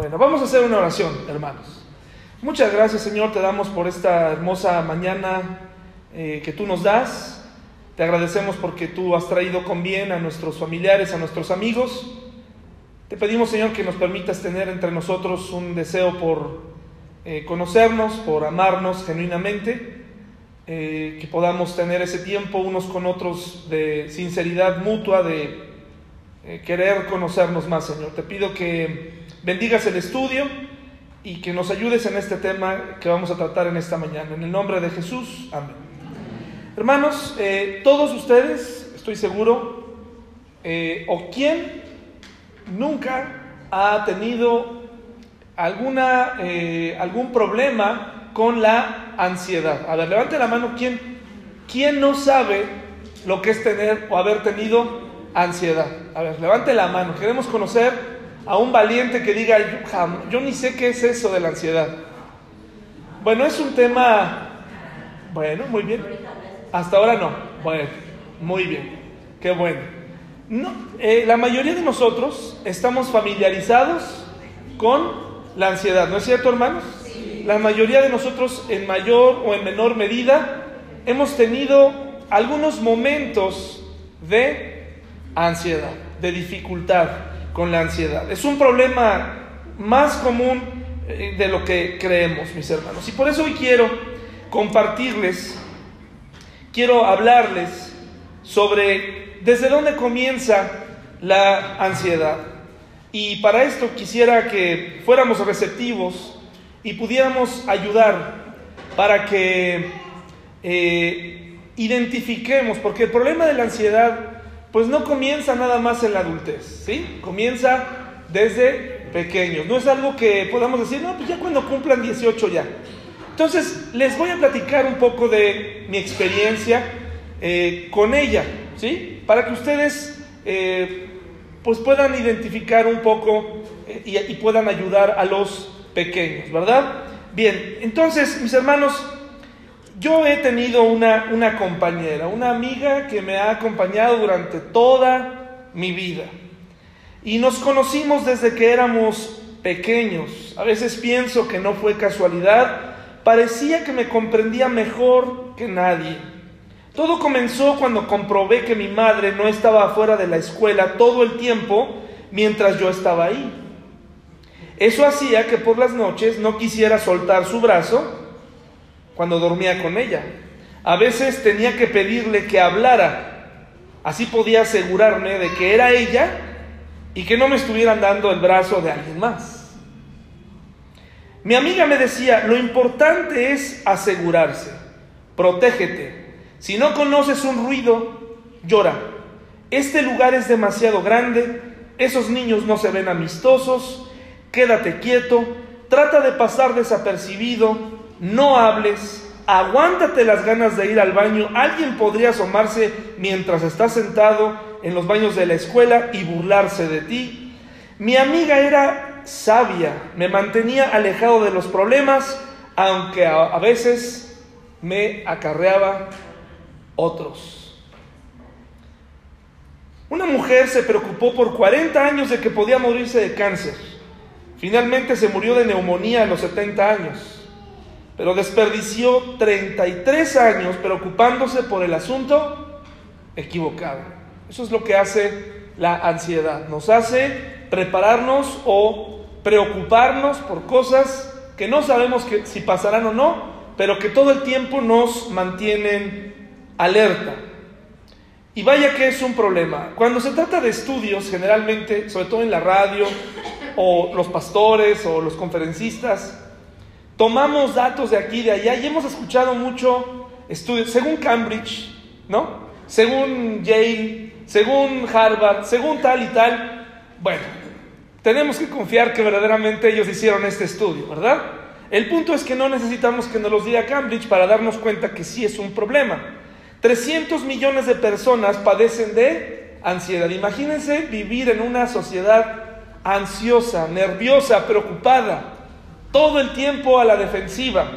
Bueno, vamos a hacer una oración, hermanos. Muchas gracias, Señor, te damos por esta hermosa mañana eh, que tú nos das. Te agradecemos porque tú has traído con bien a nuestros familiares, a nuestros amigos. Te pedimos, Señor, que nos permitas tener entre nosotros un deseo por eh, conocernos, por amarnos genuinamente, eh, que podamos tener ese tiempo unos con otros de sinceridad mutua, de querer conocernos más, Señor. Te pido que bendigas el estudio y que nos ayudes en este tema que vamos a tratar en esta mañana. En el nombre de Jesús, amén. Hermanos, eh, todos ustedes, estoy seguro, eh, o quién nunca ha tenido alguna, eh, algún problema con la ansiedad. A ver, levante la mano, ¿quién, ¿quién no sabe lo que es tener o haber tenido ansiedad? A ver, levante la mano, queremos conocer a un valiente que diga, yo, yo ni sé qué es eso de la ansiedad. Bueno, es un tema, bueno, muy bien. Hasta ahora no. Bueno, muy bien. Qué bueno. No, eh, la mayoría de nosotros estamos familiarizados con la ansiedad, ¿no es cierto, hermanos? La mayoría de nosotros, en mayor o en menor medida, hemos tenido algunos momentos de ansiedad, de dificultad con la ansiedad. Es un problema más común eh, de lo que creemos, mis hermanos. Y por eso hoy quiero compartirles quiero hablarles sobre desde dónde comienza la ansiedad. Y para esto quisiera que fuéramos receptivos y pudiéramos ayudar para que eh, identifiquemos, porque el problema de la ansiedad pues no comienza nada más en la adultez, ¿sí? Comienza desde pequeños. No es algo que podamos decir, no, pues ya cuando cumplan 18 ya. Entonces, les voy a platicar un poco de mi experiencia eh, con ella, ¿sí? Para que ustedes eh, pues puedan identificar un poco eh, y, puedan ayudar a los pequeños, ¿verdad? Bien, entonces, mis hermanos, yo he tenido una, una compañera, una amiga que me ha acompañado durante toda mi vida. Y nos conocimos desde que éramos pequeños. A veces pienso que no fue casualidad, parecía que me comprendía mejor que nadie. Todo comenzó cuando comprobé que mi madre no estaba fuera de la escuela todo el tiempo mientras yo estaba ahí. Eso hacía que por las noches no quisiera soltar su brazo cuando dormía con ella. A veces tenía que pedirle que hablara. Así podía asegurarme de que era ella y que no me estuvieran dando el brazo de alguien más. Mi amiga me decía, lo importante es asegurarse, protégete. Si no conoces un ruido, llora. Este lugar es demasiado grande, esos niños no se ven amistosos, quédate quieto, trata de pasar desapercibido, no hables, aguántate las ganas de ir al baño, alguien podría asomarse mientras estás sentado en los baños de la escuela y burlarse de ti. Mi amiga era sabia, me mantenía alejado de los problemas, aunque a, veces me acarreaba otros. Una mujer se preocupó por 40 años de que podía morirse de cáncer. Finalmente se murió de neumonía a los 70 años, pero desperdició 33 años preocupándose por el asunto equivocado. Eso es lo que hace la ansiedad. Nos hace prepararnos o preocuparnos por cosas que no sabemos si pasarán o no, pero que todo el tiempo nos mantienen alerta. Y vaya que es un problema. Cuando se trata de estudios, generalmente, sobre todo en la radio, o los pastores, o los conferencistas, tomamos datos de aquí de allá y hemos escuchado mucho estudios, según Cambridge, ¿no? Según Yale, según Harvard, según tal y tal. Bueno, tenemos que confiar que verdaderamente ellos hicieron este estudio, ¿verdad? El punto es que no necesitamos que nos los diga Cambridge para darnos cuenta que sí es un problema. 300 millones de personas padecen de ansiedad. Imagínense vivir en una sociedad ansiosa, nerviosa, preocupada, todo el tiempo a la defensiva.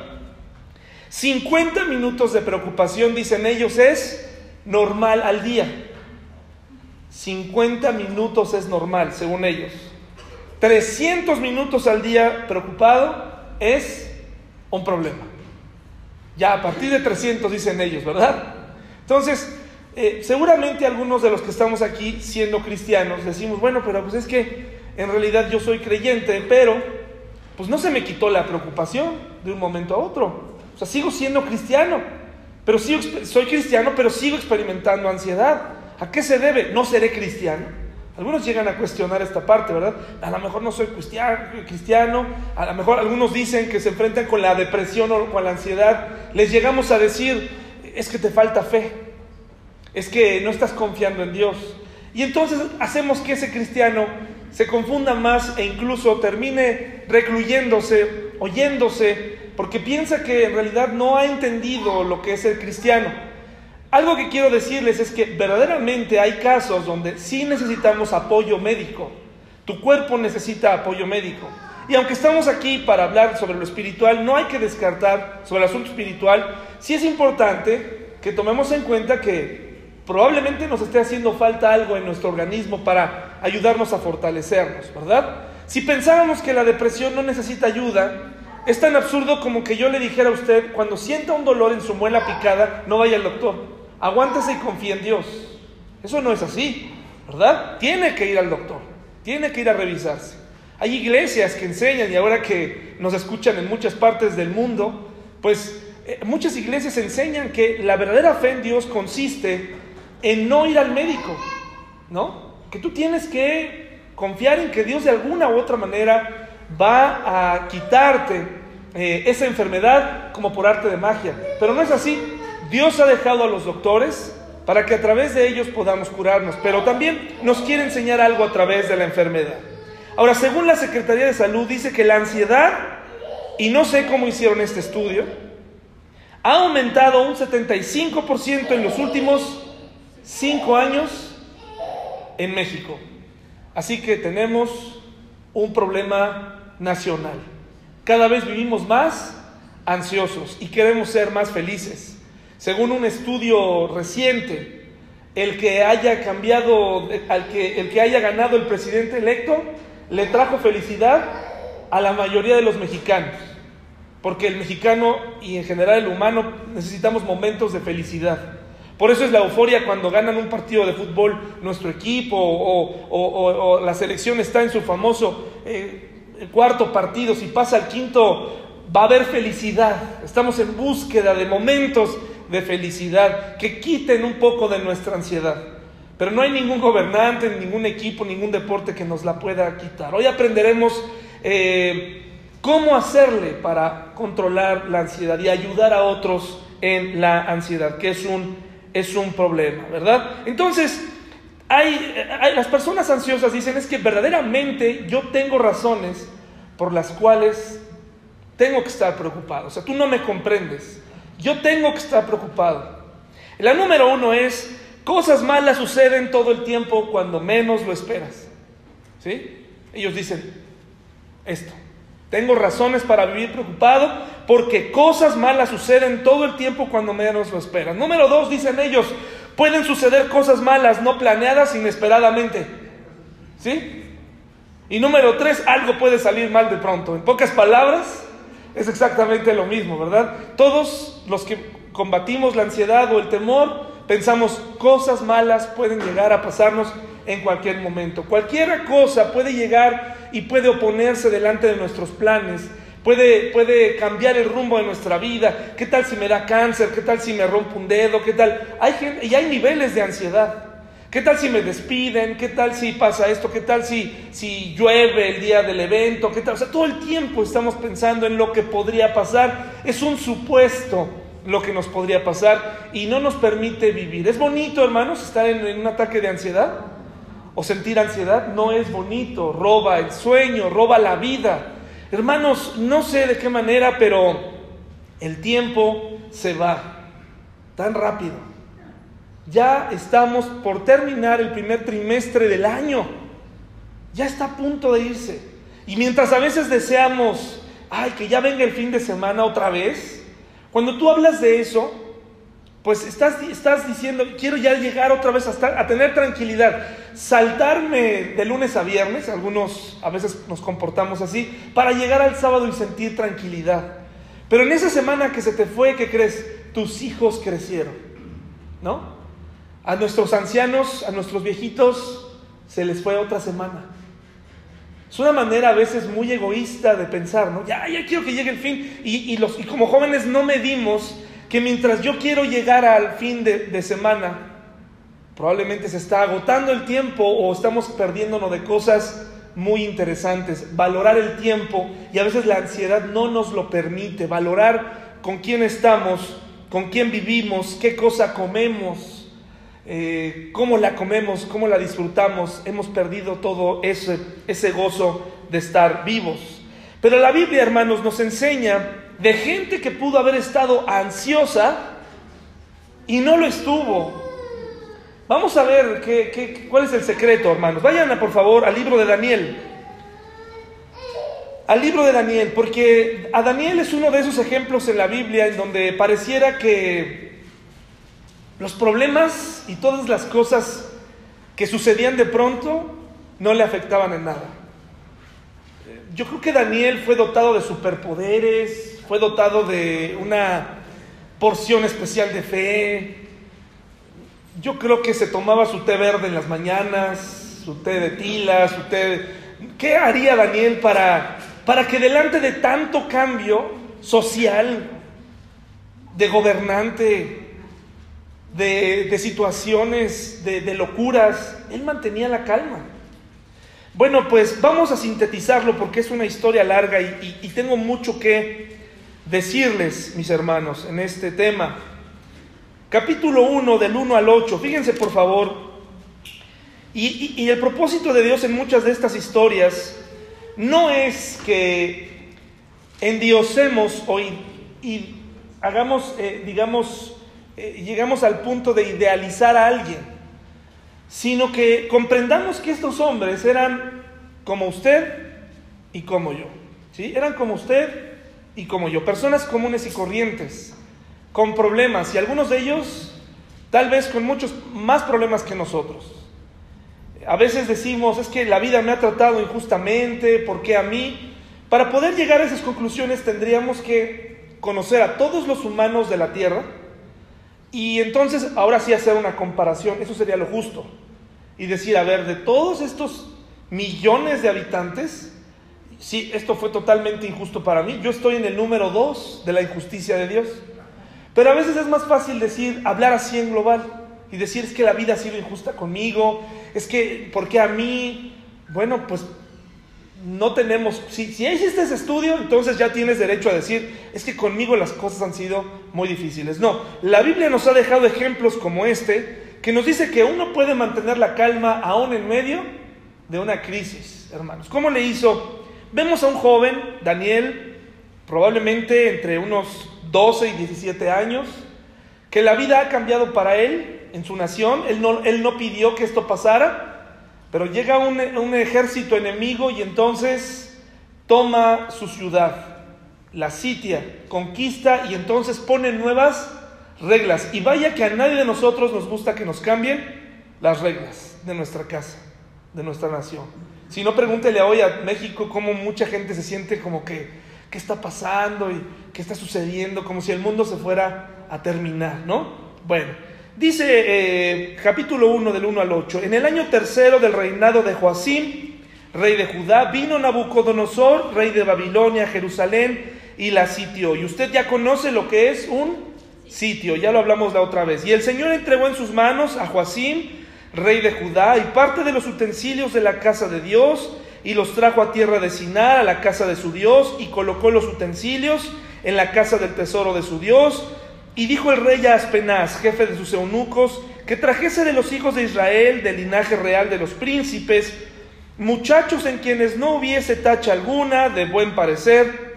50 minutos de preocupación, dicen ellos, es normal al día. 50 minutos es normal, según ellos. 300 minutos al día preocupado es un problema. Ya a partir de 300 dicen ellos, ¿verdad? Entonces, eh, seguramente algunos de los que estamos aquí siendo cristianos decimos, bueno, pero pues es que en realidad yo soy creyente, pero pues no se me quitó la preocupación de un momento a otro. O sea, sigo siendo cristiano, pero sigo, soy cristiano, pero sigo experimentando ansiedad. ¿A qué se debe? No seré cristiano. Algunos llegan a cuestionar esta parte, ¿verdad? A lo mejor no soy cristiano, a lo mejor algunos dicen que se enfrentan con la depresión o con la ansiedad. Les llegamos a decir, es que te falta fe, es que no estás confiando en Dios. Y entonces hacemos que ese cristiano se confunda más e incluso termine recluyéndose, oyéndose, porque piensa que en realidad no ha entendido lo que es el cristiano. Algo que quiero decirles es que verdaderamente hay casos donde sí necesitamos apoyo médico. Tu cuerpo necesita apoyo médico. Y aunque estamos aquí para hablar sobre lo espiritual, no hay que descartar sobre el asunto espiritual. Sí es importante que tomemos en cuenta que probablemente nos esté haciendo falta algo en nuestro organismo para ayudarnos a fortalecernos, ¿verdad? Si pensábamos que la depresión no necesita ayuda, es tan absurdo como que yo le dijera a usted, cuando sienta un dolor en su muela picada, no vaya al doctor, aguántese y confíe en Dios. Eso no es así, ¿verdad? Tiene que ir al doctor, tiene que ir a revisarse. Hay iglesias que enseñan y ahora que nos escuchan en muchas partes del mundo, pues eh, muchas iglesias enseñan que la verdadera fe en Dios consiste en no ir al médico, ¿no? Que tú tienes que confiar en que Dios de alguna u otra manera va a quitarte eh, esa enfermedad como por arte de magia. Pero no es así. Dios ha dejado a los doctores para que a través de ellos podamos curarnos, pero también nos quiere enseñar algo a través de la enfermedad. Ahora, según la Secretaría de Salud, dice que la ansiedad, y no sé cómo hicieron este estudio, ha aumentado un 75% en los últimos cinco años en México. Así que tenemos un problema nacional. Cada vez vivimos más ansiosos y queremos ser más felices. Según un estudio reciente, el que haya cambiado, al que, el que haya ganado el presidente electo, le trajo felicidad a la mayoría de los mexicanos. Porque el mexicano y en general el humano necesitamos momentos de felicidad. Por eso es la euforia cuando ganan un partido de fútbol nuestro equipo o, la selección está en su famoso eh, cuarto partido. Si pasa al quinto, va a haber felicidad. Estamos en búsqueda de momentos de felicidad que quiten un poco de nuestra ansiedad. Pero no hay ningún gobernante, ningún equipo, ningún deporte que nos la pueda quitar. Hoy aprenderemos eh, cómo hacerle para controlar la ansiedad y ayudar a otros en la ansiedad, que es un es un problema, ¿verdad? Entonces, hay, las personas ansiosas dicen es que verdaderamente yo tengo razones por las cuales tengo que estar preocupado. O sea, tú no me comprendes. Yo tengo que estar preocupado. La número uno es, cosas malas suceden todo el tiempo cuando menos lo esperas. ¿Sí? Ellos dicen esto. Tengo razones para vivir preocupado porque cosas malas suceden todo el tiempo cuando menos lo esperan. Número dos, dicen ellos, pueden suceder cosas malas no planeadas inesperadamente. ¿Sí? Y número tres, algo puede salir mal de pronto. En pocas palabras, es exactamente lo mismo, ¿verdad? Todos los que combatimos la ansiedad o el temor, pensamos cosas malas pueden llegar a pasarnos en cualquier momento. Cualquier cosa puede llegar y puede oponerse delante de nuestros planes. Puede, puede cambiar el rumbo de nuestra vida. ¿Qué tal si me da cáncer? ¿Qué tal si me rompo un dedo? ¿Qué tal? Hay gente, y hay niveles de ansiedad. ¿Qué tal si me despiden? ¿Qué tal si pasa esto? ¿Qué tal si, si llueve el día del evento? O sea, todo el tiempo estamos pensando en lo que podría pasar. Es un supuesto lo que nos podría pasar y no nos permite vivir. Es bonito, hermanos, estar en un ataque de ansiedad o sentir ansiedad no es bonito, roba el sueño, roba la vida. Hermanos, no sé de qué manera, pero el tiempo se va tan rápido. Ya estamos por terminar el primer trimestre del año. Ya está a punto de irse. Y mientras a veces deseamos, ay, que ya venga el fin de semana otra vez, cuando tú hablas de eso, pues estás, estás diciendo, quiero ya llegar otra vez a, tener tranquilidad, saltarme de lunes a viernes, algunos a veces nos comportamos así, para llegar al sábado y sentir tranquilidad. Pero en esa semana que se te fue, ¿qué crees? Tus hijos crecieron, ¿no? A nuestros ancianos, a nuestros viejitos, se les fue otra semana. Es una manera a veces muy egoísta de pensar, ¿no? Ya, ya quiero que llegue el fin. Y, los, y como jóvenes no medimos que mientras yo quiero llegar al fin de, de semana, probablemente se está agotando el tiempo o estamos perdiéndonos de cosas muy interesantes. Valorar el tiempo y a veces la ansiedad no nos lo permite. Valorar con quién estamos, con quién vivimos, qué cosa comemos, eh, cómo la comemos, cómo la disfrutamos, hemos perdido todo ese, ese gozo de estar vivos. Pero la Biblia, hermanos, nos enseña de gente que pudo haber estado ansiosa y no lo estuvo. Vamos a ver qué, cuál es el secreto, hermanos. Vayan, por favor, al libro de Daniel. Al libro de Daniel, porque a Daniel es uno de esos ejemplos en la Biblia en donde pareciera que los problemas y todas las cosas que sucedían de pronto no le afectaban en nada. Yo creo que Daniel fue dotado de superpoderes, fue dotado de una porción especial de fe. Yo creo que se tomaba su té verde en las mañanas, su té de tila, su té... ¿Qué haría Daniel para, para que delante de tanto cambio social, de gobernante, de, situaciones, de, locuras, él mantenía la calma. Bueno, pues vamos a sintetizarlo porque es una historia larga y, tengo mucho que decirles, mis hermanos, en este tema. Capítulo 1, del 1 al 8, fíjense por favor. Y, el propósito de Dios en muchas de estas historias no es que endiosemos o hagamos, eh, digamos, eh, llegamos al punto de idealizar a alguien, sino que comprendamos que estos hombres eran como usted y como yo. ¿sí? Eran como usted y como yo, personas comunes y corrientes, con problemas, y algunos de ellos tal vez con muchos más problemas que nosotros. A veces decimos, es que la vida me ha tratado injustamente, ¿por qué a mí? Para poder llegar a esas conclusiones tendríamos que conocer a todos los humanos de la tierra, y entonces, ahora sí hacer una comparación, eso sería lo justo. Y decir, a ver, de todos estos millones de habitantes, sí, esto fue totalmente injusto para mí, yo estoy en el número dos de la injusticia de Dios. Pero a veces es más fácil decir, hablar así en global y decir, es que la vida ha sido injusta conmigo, es que, ¿por qué a mí? Bueno, pues no tenemos, si, si hiciste ese estudio, entonces ya tienes derecho a decir, es que conmigo las cosas han sido muy difíciles. No, la Biblia nos ha dejado ejemplos como este, que nos dice que uno puede mantener la calma aún en medio de una crisis, hermanos. ¿Cómo le hizo? Vemos a un joven, Daniel, probablemente entre unos 12 y 17 años, que la vida ha cambiado para él en su nación, él no, él no pidió que esto pasara, pero llega un, ejército enemigo y entonces toma su ciudad, la sitia, conquista y entonces pone nuevas reglas. Y vaya que a nadie de nosotros nos gusta que nos cambien las reglas de nuestra casa, de nuestra nación. Si no, pregúntele hoy a México cómo mucha gente se siente como que, ¿qué está pasando y qué está sucediendo? Como si el mundo se fuera a terminar, ¿no? Bueno, Dice eh, capítulo 1 del 1 al 8, en el año tercero del reinado de Joacim, rey de Judá, vino Nabucodonosor, rey de Babilonia, Jerusalén, y la sitió. Y usted ya conoce lo que es un sitio, ya lo hablamos la otra vez. Y el Señor entregó en sus manos a Joacim, rey de Judá, y parte de los utensilios de la casa de Dios, y los trajo a tierra de Sinar, a la casa de su Dios, y colocó los utensilios en la casa del tesoro de su Dios, y dijo el rey a Aspenaz, jefe de sus eunucos, que trajese de los hijos de Israel, del linaje real de los príncipes, muchachos en quienes no hubiese tacha alguna, de buen parecer,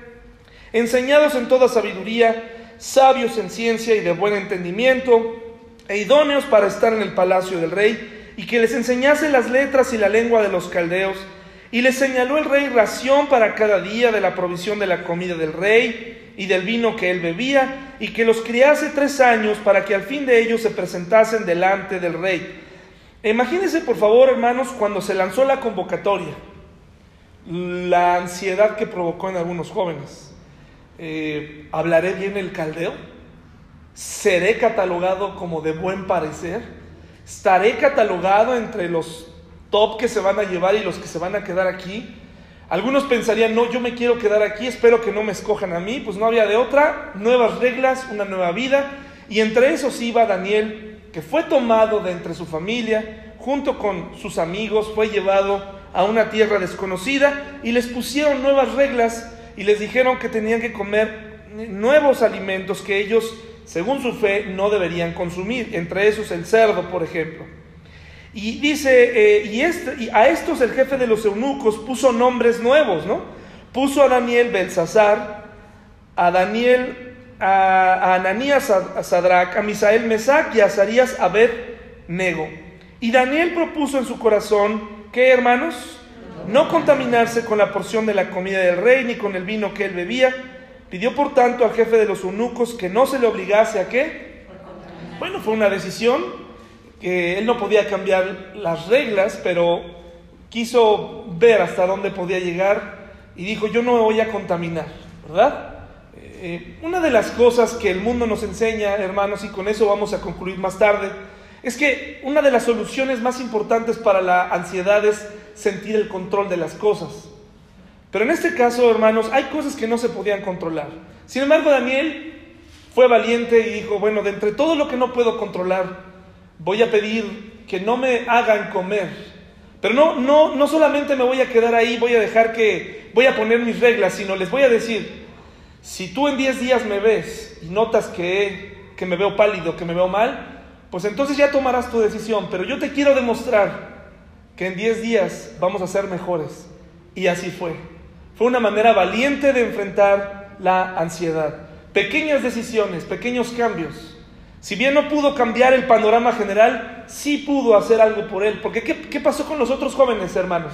enseñados en toda sabiduría, sabios en ciencia y de buen entendimiento, e idóneos para estar en el palacio del rey, y que les enseñase las letras y la lengua de los caldeos, Y le señaló el rey ración para cada día de la provisión de la comida del rey y del vino que él bebía, y que los criase tres años para que al fin de ellos se presentasen delante del rey. Imagínense, por favor, hermanos, cuando se lanzó la convocatoria, la ansiedad que provocó en algunos jóvenes. Eh, ¿Hablaré bien el caldeo? ¿Seré catalogado como de buen parecer? ¿Estaré catalogado entre los top que se van a llevar y los que se van a quedar aquí? Algunos pensarían, no, yo me quiero quedar aquí, espero que no me escojan a mí. Pues no había de otra, nuevas reglas, una nueva vida. Y entre esos iba Daniel, que fue tomado de entre su familia, junto con sus amigos, fue llevado a una tierra desconocida y les pusieron nuevas reglas y les dijeron que tenían que comer nuevos alimentos que ellos, según su fe, no deberían consumir, entre esos el cerdo, por ejemplo. Y dice, eh, y, este, y, a estos el jefe de los eunucos puso nombres nuevos, ¿no? Puso a Daniel Belsasar, a Daniel a, Ananías a, Sadrach, a Misael Mesac y a Azarías Abed Nego. Y Daniel propuso en su corazón que, hermanos, no contaminarse con la porción de la comida del rey ni con el vino que él bebía. Pidió por tanto al jefe de los eunucos que no se le obligase a qué. Bueno, fue una decisión que él no podía cambiar las reglas, pero quiso ver hasta dónde podía llegar y dijo, yo no voy a contaminar, ¿verdad? Eh, una de las cosas que el mundo nos enseña, hermanos, y con eso vamos a concluir más tarde, es que una de las soluciones más importantes para la ansiedad es sentir el control de las cosas. Pero en este caso, hermanos, hay cosas que no se podían controlar. Sin embargo, Daniel fue valiente y dijo, bueno, de entre todo lo que no puedo controlar, voy a pedir que no me hagan comer. Pero no, no, no solamente me voy a quedar ahí, voy a dejar que, voy a poner mis reglas, sino les voy a decir, si tú en 10 días me ves y notas que, que me veo pálido, que me veo mal, pues entonces ya tomarás tu decisión. Pero yo te quiero demostrar que en 10 días vamos a ser mejores. Y así fue. Fue una manera valiente de enfrentar la ansiedad. Pequeñas decisiones, pequeños cambios. Si bien no pudo cambiar el panorama general, sí pudo hacer algo por él. Porque ¿qué, qué pasó con los otros jóvenes, hermanos?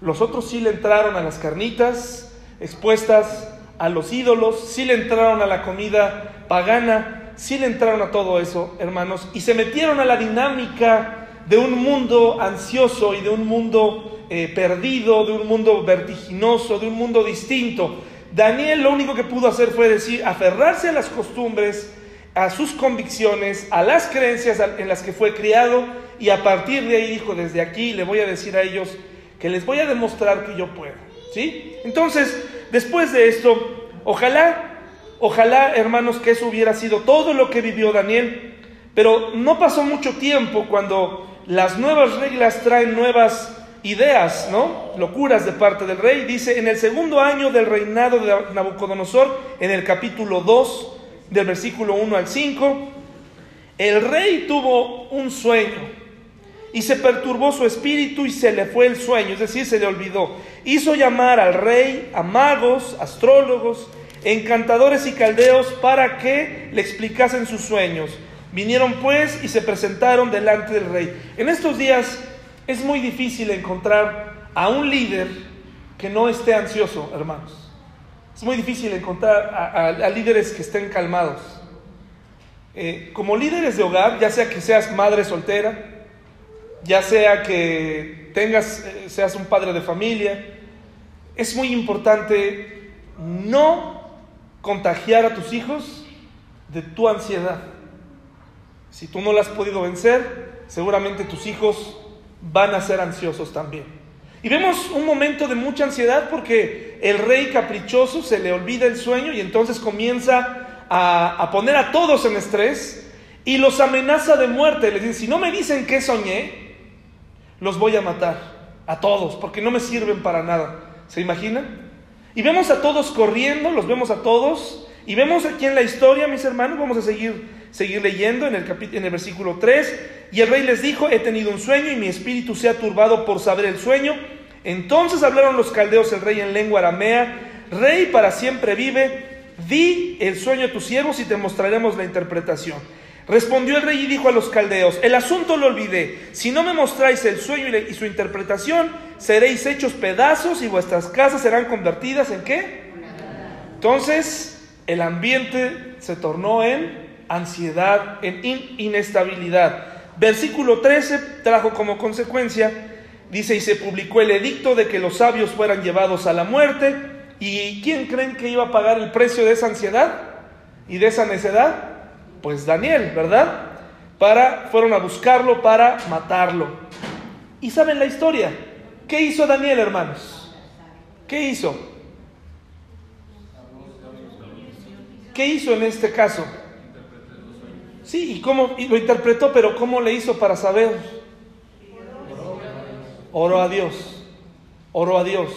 Los otros sí le entraron a las carnitas expuestas a los ídolos, sí le entraron a la comida pagana, sí le entraron a todo eso, hermanos, y se metieron a la dinámica de un mundo ansioso y de un mundo eh, perdido, de un mundo vertiginoso, de un mundo distinto. Daniel lo único que pudo hacer fue decir, aferrarse a las costumbres, a sus convicciones, a las creencias en las que fue criado, y a partir de ahí dijo, desde aquí le voy a decir a ellos que les voy a demostrar que yo puedo. ¿Sí? Entonces, Después de esto, ojalá, ojalá, hermanos, que eso hubiera sido todo lo que vivió Daniel, pero no pasó mucho tiempo cuando las nuevas reglas traen nuevas ideas, ¿no? Locuras de parte del rey. Dice, en el segundo año del reinado de Nabucodonosor, en el capítulo 2, del versículo 1 al 5, el rey tuvo un sueño y se perturbó su espíritu y se le fue el sueño, es decir, se le olvidó. Hizo llamar al rey a magos, astrólogos, encantadores y caldeos para que le explicasen sus sueños. Vinieron pues y se presentaron delante del rey. En estos días es muy difícil encontrar a un líder que no esté ansioso, hermanos. Es muy difícil encontrar a, líderes que estén calmados. Eh, como líderes de hogar, ya sea que seas madre soltera, ya sea que tengas, eh, seas un padre de familia, es muy importante no contagiar a tus hijos de tu ansiedad. Si tú no la has podido vencer, seguramente tus hijos van a ser ansiosos también. Y vemos un momento de mucha ansiedad porque el rey caprichoso se le olvida el sueño y entonces comienza a, poner a todos en estrés y los amenaza de muerte. Les dice, si no me dicen qué soñé, los voy a matar, a todos, porque no me sirven para nada. ¿Se imaginan? Y vemos a todos corriendo, los vemos a todos, y vemos aquí en la historia, mis hermanos, vamos a seguir, seguir leyendo en el, en el versículo 3, y el rey les dijo, he tenido un sueño y mi espíritu se ha turbado por saber el sueño. Entonces hablaron los caldeos el rey en lengua aramea, rey para siempre vive, di el sueño a tus siervos y te mostraremos la interpretación. Respondió el rey y dijo a los caldeos, el asunto lo olvidé, si no me mostráis el sueño y su interpretación, seréis hechos pedazos y vuestras casas serán convertidas en qué? Entonces el ambiente se tornó en ansiedad, en inestabilidad. Versículo 13 trajo como consecuencia, dice, y se publicó el edicto de que los sabios fueran llevados a la muerte. ¿Y quién creen que iba a pagar el precio de esa ansiedad y de esa necedad? Pues Daniel, ¿verdad? Para, fueron a buscarlo para matarlo. ¿Y saben la historia? ¿Qué hizo Daniel, hermanos? ¿Qué hizo? ¿Qué hizo en este caso? Sí, ¿y cómo y lo interpretó? Pero ¿cómo le hizo para saber? Oro a Dios. Oro a Dios.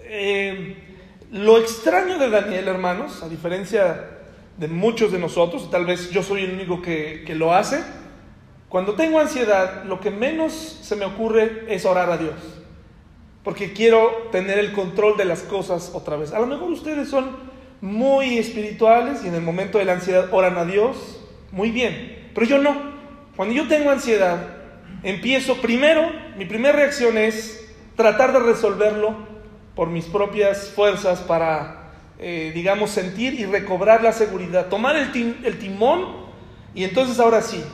Eh, lo extraño de Daniel, hermanos, a diferencia de muchos de nosotros, tal vez yo soy el único que, que lo hace, cuando tengo ansiedad, lo que menos se me ocurre es orar a Dios, porque quiero tener el control de las cosas otra vez. A lo mejor ustedes son muy espirituales y en el momento de la ansiedad oran a Dios, muy bien, pero yo no. Cuando yo tengo ansiedad, empiezo primero, mi primera reacción es tratar de resolverlo por mis propias fuerzas para eh, digamos, sentir y recobrar la seguridad, tomar el, el timón y entonces ahora sí.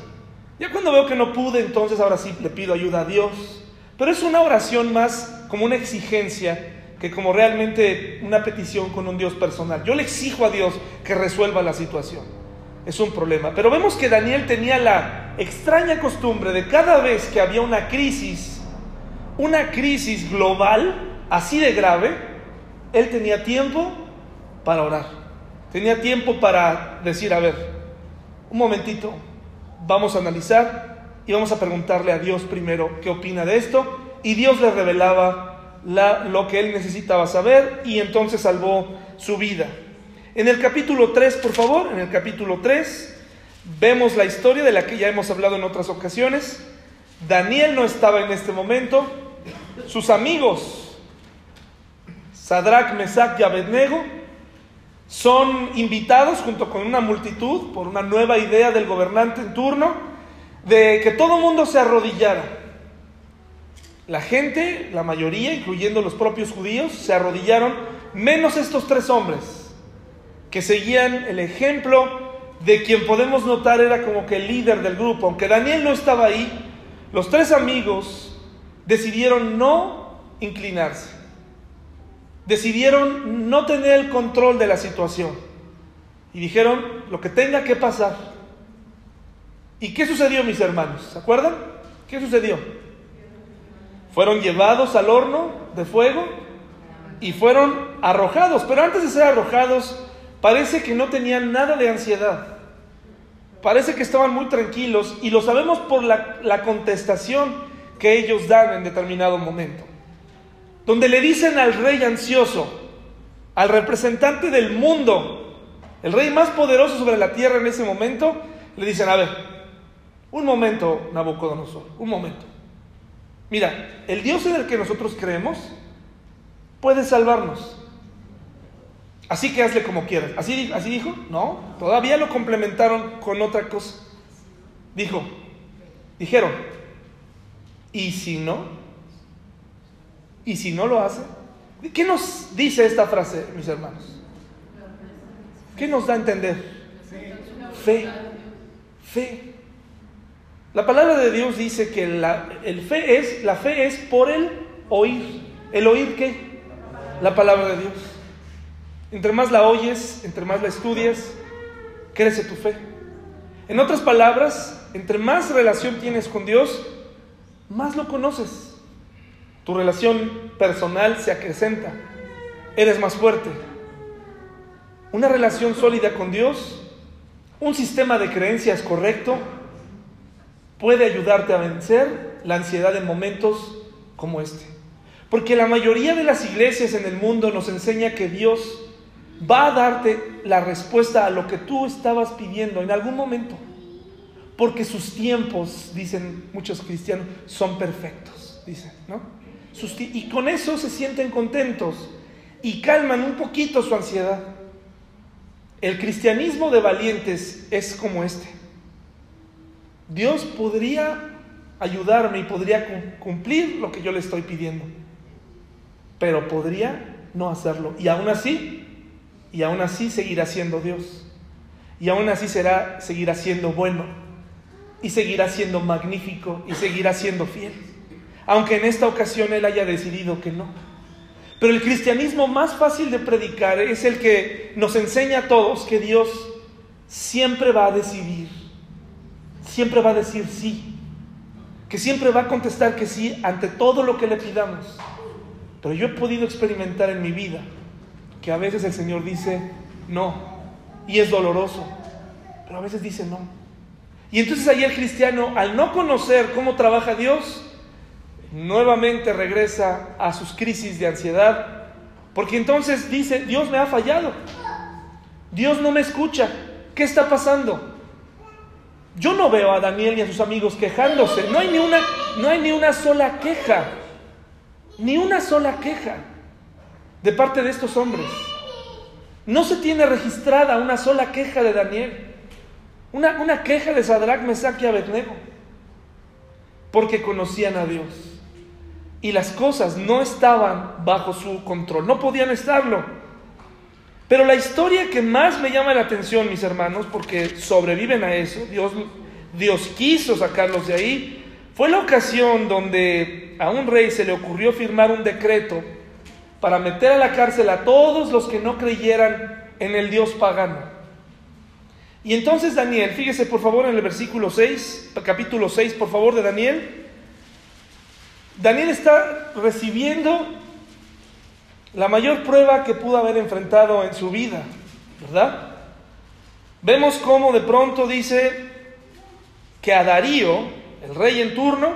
Ya cuando veo que no pude, entonces ahora sí le pido ayuda a Dios. Pero es una oración más como una exigencia que como realmente una petición con un Dios personal. Yo le exijo a Dios que resuelva la situación. Es un problema. Pero vemos que Daniel tenía la extraña costumbre de cada vez que había una crisis, una crisis global, así de grave, él tenía tiempo para orar. Tenía tiempo para decir, a ver, un momentito, vamos a analizar y vamos a preguntarle a Dios primero qué opina de esto. Y Dios le revelaba lo que él necesitaba saber y entonces salvó su vida. En el capítulo 3, por favor, en el capítulo 3, vemos la historia de la que ya hemos hablado en otras ocasiones. Daniel no estaba en este momento. Sus amigos, Sadrach, Mesach y Abednego, son invitados junto con una multitud por una nueva idea del gobernante en turno de que todo el mundo se arrodillara. La gente, la mayoría, incluyendo los propios judíos, se arrodillaron, menos estos tres hombres, que seguían el ejemplo de quien podemos notar era como que el líder del grupo. Aunque Daniel no estaba ahí, los tres amigos decidieron no inclinarse decidieron no tener el control de la situación y dijeron lo que tenga que pasar. ¿Y qué sucedió, mis hermanos? ¿Se acuerdan? ¿Qué sucedió? Fueron llevados al horno de fuego y fueron arrojados, pero antes de ser arrojados parece que no tenían nada de ansiedad. Parece que estaban muy tranquilos y lo sabemos por la, contestación que ellos dan en determinado momento donde le dicen al rey ansioso, al representante del mundo, el rey más poderoso sobre la tierra en ese momento, le dicen, a ver, un momento, Nabucodonosor, un momento. Mira, el Dios en el que nosotros creemos puede salvarnos. Así que hazle como quieras. ¿Así, ¿Así dijo? No, todavía lo complementaron con otra cosa. Dijo, dijeron, ¿y si no? Y si no lo hace, ¿qué nos dice esta frase, mis hermanos? ¿Qué nos da a entender? Fe. Fe. La palabra de Dios dice que la, el fe es, la fe es por el oír. ¿El oír qué? La palabra de Dios. Entre más la oyes, entre más la estudias, crece tu fe. En otras palabras, entre más relación tienes con Dios, más lo conoces. Tu relación personal se acrecenta. Eres más fuerte. Una relación sólida con Dios, un sistema de creencias correcto, puede ayudarte a vencer la ansiedad en momentos como este. Porque la mayoría de las iglesias en el mundo nos enseña que Dios va a darte la respuesta a lo que tú estabas pidiendo en algún momento. Porque sus tiempos, dicen muchos cristianos, son perfectos, dicen, ¿no? y con eso se sienten contentos y calman un poquito su ansiedad. El cristianismo de valientes es como este. Dios podría ayudarme y podría cumplir lo que yo le estoy pidiendo, pero podría no hacerlo. Y aún así, y aún así seguirá siendo Dios. Y aún así será, seguirá siendo bueno. Y seguirá siendo magnífico. Y seguirá siendo fiel. Aunque en esta ocasión Él haya decidido que no. Pero el cristianismo más fácil de predicar es el que nos enseña a todos que Dios siempre va a decidir. Siempre va a decir sí. Que siempre va a contestar que sí ante todo lo que le pidamos. Pero yo he podido experimentar en mi vida que a veces el Señor dice no, y es doloroso, pero a veces dice no. Y entonces ahí el cristiano, al no conocer cómo trabaja Dios, nuevamente regresa a sus crisis de ansiedad, porque entonces dice, Dios me ha fallado, Dios no me escucha, ¿qué está pasando? Yo no veo a Daniel y a sus amigos quejándose, no hay ni una, no hay ni una sola queja. Ni una sola queja de parte de estos hombres. No se tiene registrada una sola queja de Daniel. Una, una queja de Sadrach, Mesach y Abednego. Porque conocían a Dios. Y las cosas no estaban bajo su control. No podían estarlo. Pero la historia que más me llama la atención, mis hermanos, porque sobreviven a eso, Dios, Dios quiso sacarlos de ahí, fue la ocasión donde a un rey se le ocurrió firmar un decreto para meter a la cárcel a todos los que no creyeran en el Dios pagano. Y entonces Daniel, fíjese por favor en el versículo 6, capítulo 6, por favor, de Daniel. Daniel está recibiendo la mayor prueba que pudo haber enfrentado en su vida, ¿verdad? Vemos cómo de pronto dice que a Darío, el rey en turno,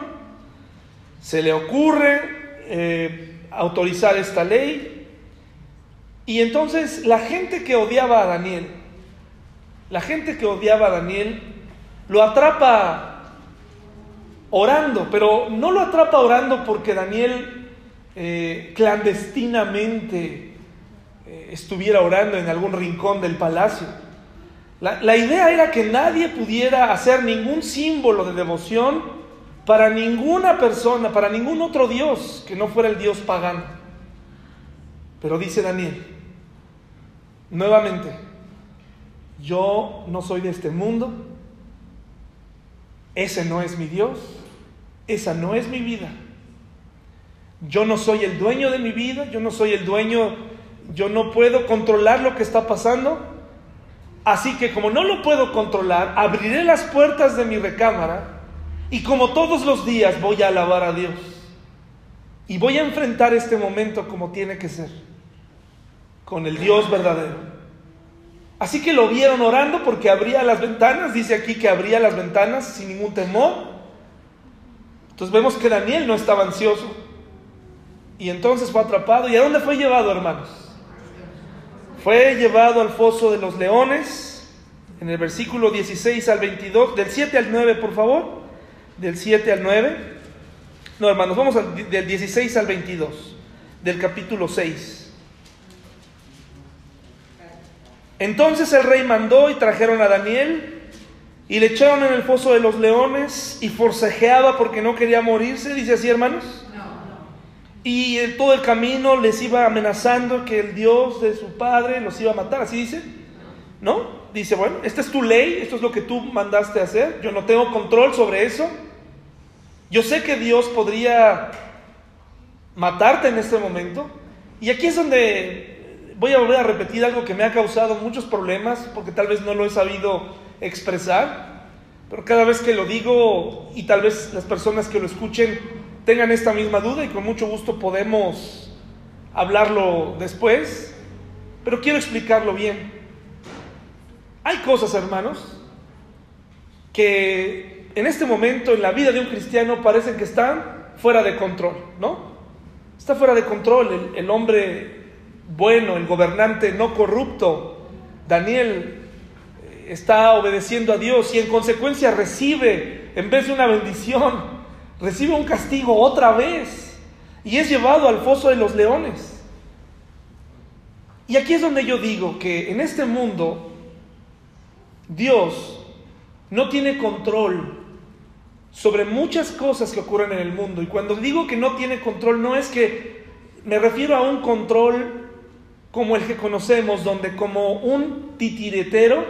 se le ocurre eh, autorizar esta ley y entonces la gente que odiaba a Daniel, la gente que odiaba a Daniel, lo atrapa orando, pero no lo atrapa orando porque Daniel eh, clandestinamente eh, estuviera orando en algún rincón del palacio. La, idea era que nadie pudiera hacer ningún símbolo de devoción para ninguna persona, para ningún otro Dios que no fuera el Dios pagano. Pero dice Daniel, nuevamente, yo no soy de este mundo, ese no es mi Dios, esa no es mi vida. Yo no soy el dueño de mi vida, yo no soy el dueño, yo no puedo controlar lo que está pasando. Así que como no lo puedo controlar, abriré las puertas de mi recámara y como todos los días voy a alabar a Dios. Y voy a enfrentar este momento como tiene que ser, con el Dios verdadero. Así que lo vieron orando porque abría las ventanas, dice aquí que abría las ventanas sin ningún temor. Entonces vemos que Daniel no estaba ansioso. Y entonces fue atrapado. ¿Y a dónde fue llevado, hermanos? Fue llevado al foso de los leones, en el versículo 16 al 22, del 7 al 9, por favor, del 7 al 9. No, hermanos, vamos del 16 al 22, del capítulo 6. Entonces el rey mandó y trajeron a Daniel y le echaron en el foso de los leones y forcejeaba porque no quería morirse, dice así, hermanos. Y en todo el camino les iba amenazando que el Dios de su padre los iba a matar, así dice. ¿No? Dice, bueno, esta es tu ley, esto es lo que tú mandaste hacer, yo no tengo control sobre eso. Yo sé que Dios podría matarte en este momento. Y aquí es donde voy a volver a repetir algo que me ha causado muchos problemas, porque tal vez no lo he sabido expresar, pero cada vez que lo digo y tal vez las personas que lo escuchen tengan esta misma duda y con mucho gusto podemos hablarlo después, pero quiero explicarlo bien. Hay cosas, hermanos, que en este momento en la vida de un cristiano parecen que están fuera de control, ¿no? Está fuera de control el, el hombre bueno, el gobernante no corrupto, Daniel eh, está obedeciendo a Dios y en consecuencia recibe, en vez de una bendición, recibe un castigo otra vez y es llevado al foso de los leones. Y aquí es donde yo digo que en este mundo Dios no tiene control sobre muchas cosas que ocurren en el mundo. Y cuando digo que no tiene control, no es que me refiero a un control como el que conocemos, donde como un titiretero,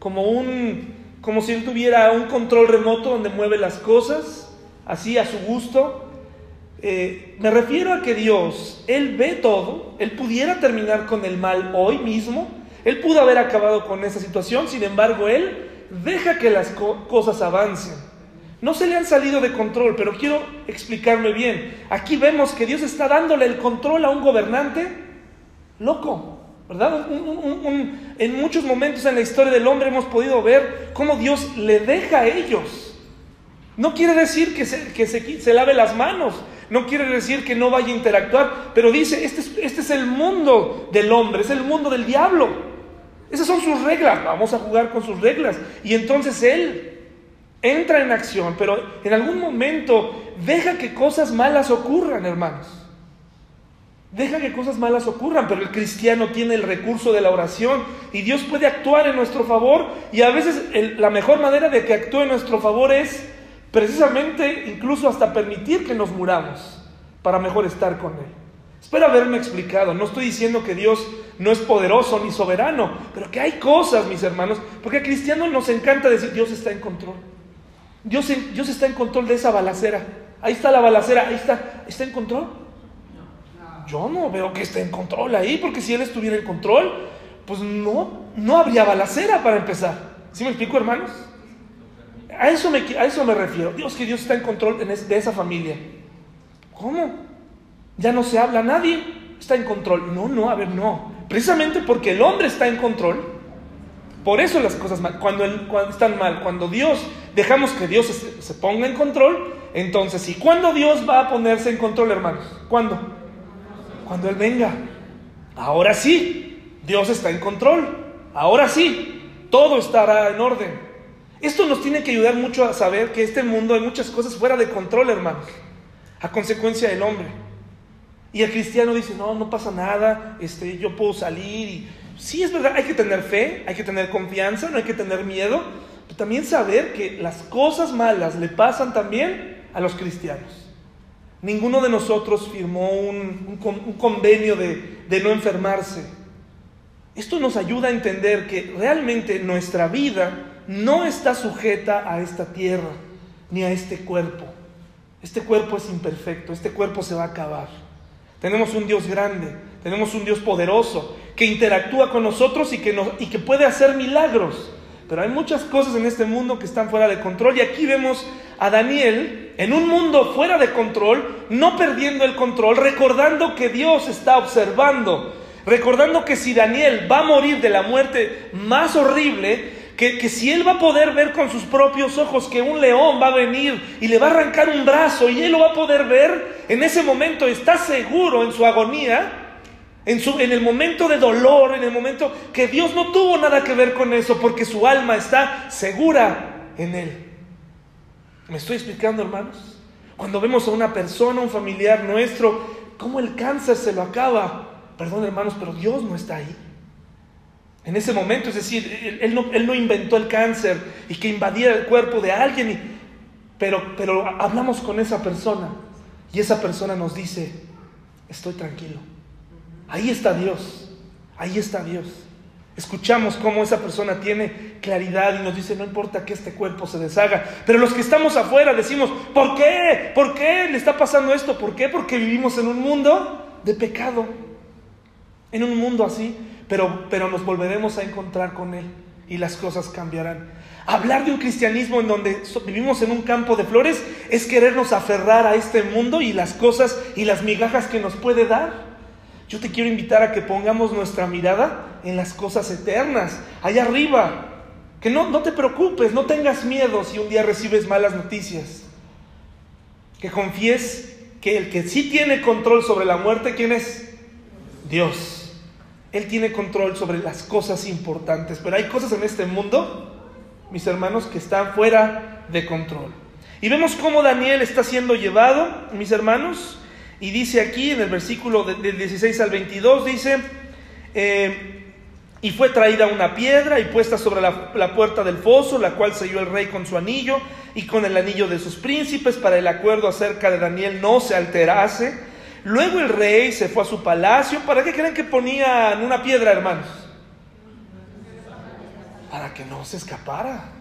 como un como si él tuviera un control remoto donde mueve las cosas, así a su gusto. Eh, me refiero a que Dios, Él ve todo, Él pudiera terminar con el mal hoy mismo, Él pudo haber acabado con esa situación, sin embargo, Él deja que las cosas avancen. No se le han salido de control, pero quiero explicarme bien. Aquí vemos que Dios está dándole el control a un gobernante loco. ¿verdad? en muchos momentos en la historia del hombre hemos podido ver cómo Dios le deja a ellos. No quiere decir que se, que se, lave las manos, no quiere decir que no vaya a interactuar, pero dice, este es, este es el mundo del hombre, es el mundo del diablo. Esas son sus reglas, vamos a jugar con sus reglas. Y entonces Él entra en acción, pero en algún momento deja que cosas malas ocurran, hermanos. Deja que cosas malas ocurran, pero el cristiano tiene el recurso de la oración y Dios puede actuar en nuestro favor y a veces la mejor manera de que actúe en nuestro favor es precisamente incluso hasta permitir que nos muramos para mejor estar con Él. Espero haberme explicado, no estoy diciendo que Dios no es poderoso ni soberano, pero que hay cosas, mis hermanos, porque a cristianos nos encanta decir Dios está en control. Dios, Dios está en control de esa balacera. Ahí está la balacera, ahí está, está en control yo no veo que esté en control ahí, porque si él estuviera en control, pues no, no habría balacera para empezar. ¿Sí me explico, hermanos? A eso me, a eso me refiero. Dios, que Dios está en control de esa familia. ¿Cómo? Ya no se habla, nadie está en control. No, no, a ver, no. Precisamente porque el hombre está en control, por eso las cosas mal, cuando, cuando están mal, cuando Dios, dejamos que Dios se, ponga en control, entonces, ¿y cuándo Dios va a ponerse en control, hermanos? ¿Cuándo? cuando Él venga. Ahora sí, Dios está en control. Ahora sí, todo estará en orden. Esto nos tiene que ayudar mucho a saber que este mundo hay muchas cosas fuera de control, hermanos, a consecuencia del hombre. Y el cristiano dice, no, no pasa nada, este, yo puedo salir. Y... Sí, es verdad, hay que tener fe, hay que tener confianza, no hay que tener miedo, también saber que las cosas malas le pasan también a los cristianos. Ninguno de nosotros firmó un, convenio de, no enfermarse. Esto nos ayuda a entender que realmente nuestra vida no está sujeta a esta tierra ni a este cuerpo. Este cuerpo es imperfecto, este cuerpo se va a acabar. Tenemos un Dios grande, tenemos un Dios poderoso que interactúa con nosotros y que puede hacer milagros. Pero hay muchas cosas en este mundo que están fuera de control y aquí vemos a Daniel en un mundo fuera de control, no perdiendo el control, recordando que Dios está observando, recordando que si Daniel va a morir de la muerte más horrible, que, si él va a poder ver con sus propios ojos que un león va a venir y le va a arrancar un brazo y él lo va a poder ver, en ese momento está seguro en su agonía, en, su, en el momento de dolor, en el momento que Dios no tuvo nada que ver con eso, porque su alma está segura en él. ¿Me estoy explicando, hermanos? Cuando vemos a una persona, un familiar nuestro, cómo el cáncer se lo acaba. Perdón, hermanos, pero Dios no está ahí. En ese momento, es decir, Él, no, inventó el cáncer y que invadiera el cuerpo de alguien, pero, pero hablamos con esa persona y esa persona nos dice, estoy tranquilo. Ahí está Dios, ahí está Dios. Escuchamos cómo esa persona tiene claridad y nos dice, no importa que este cuerpo se deshaga. Pero los que estamos afuera decimos, ¿por qué? ¿Por qué le está pasando esto? ¿Por qué? Porque vivimos en un mundo de pecado. En un mundo así. Pero, pero nos volveremos a encontrar con Él y las cosas cambiarán. Hablar de un cristianismo en donde vivimos en un campo de flores es querernos aferrar a este mundo y las cosas y las migajas que nos puede dar. Yo te quiero invitar a que pongamos nuestra mirada en las cosas eternas, allá arriba. Que no, no te preocupes, no tengas miedo si un día recibes malas noticias. Que confíes que el que sí tiene control sobre la muerte, ¿quién es? Dios. Él tiene control sobre las cosas importantes, pero hay cosas en este mundo, mis hermanos, que están fuera de control. Y vemos cómo Daniel está siendo llevado, mis hermanos, y dice aquí en el versículo del 16 al 22, dice, eh, Y fue traída una piedra y puesta sobre la, puerta del foso, la cual selló el rey con su anillo y con el anillo de sus príncipes, para el acuerdo acerca de Daniel no se alterase. Luego el rey se fue a su palacio. ¿Para qué creen que ponían una piedra, hermanos? Para que no se escapara.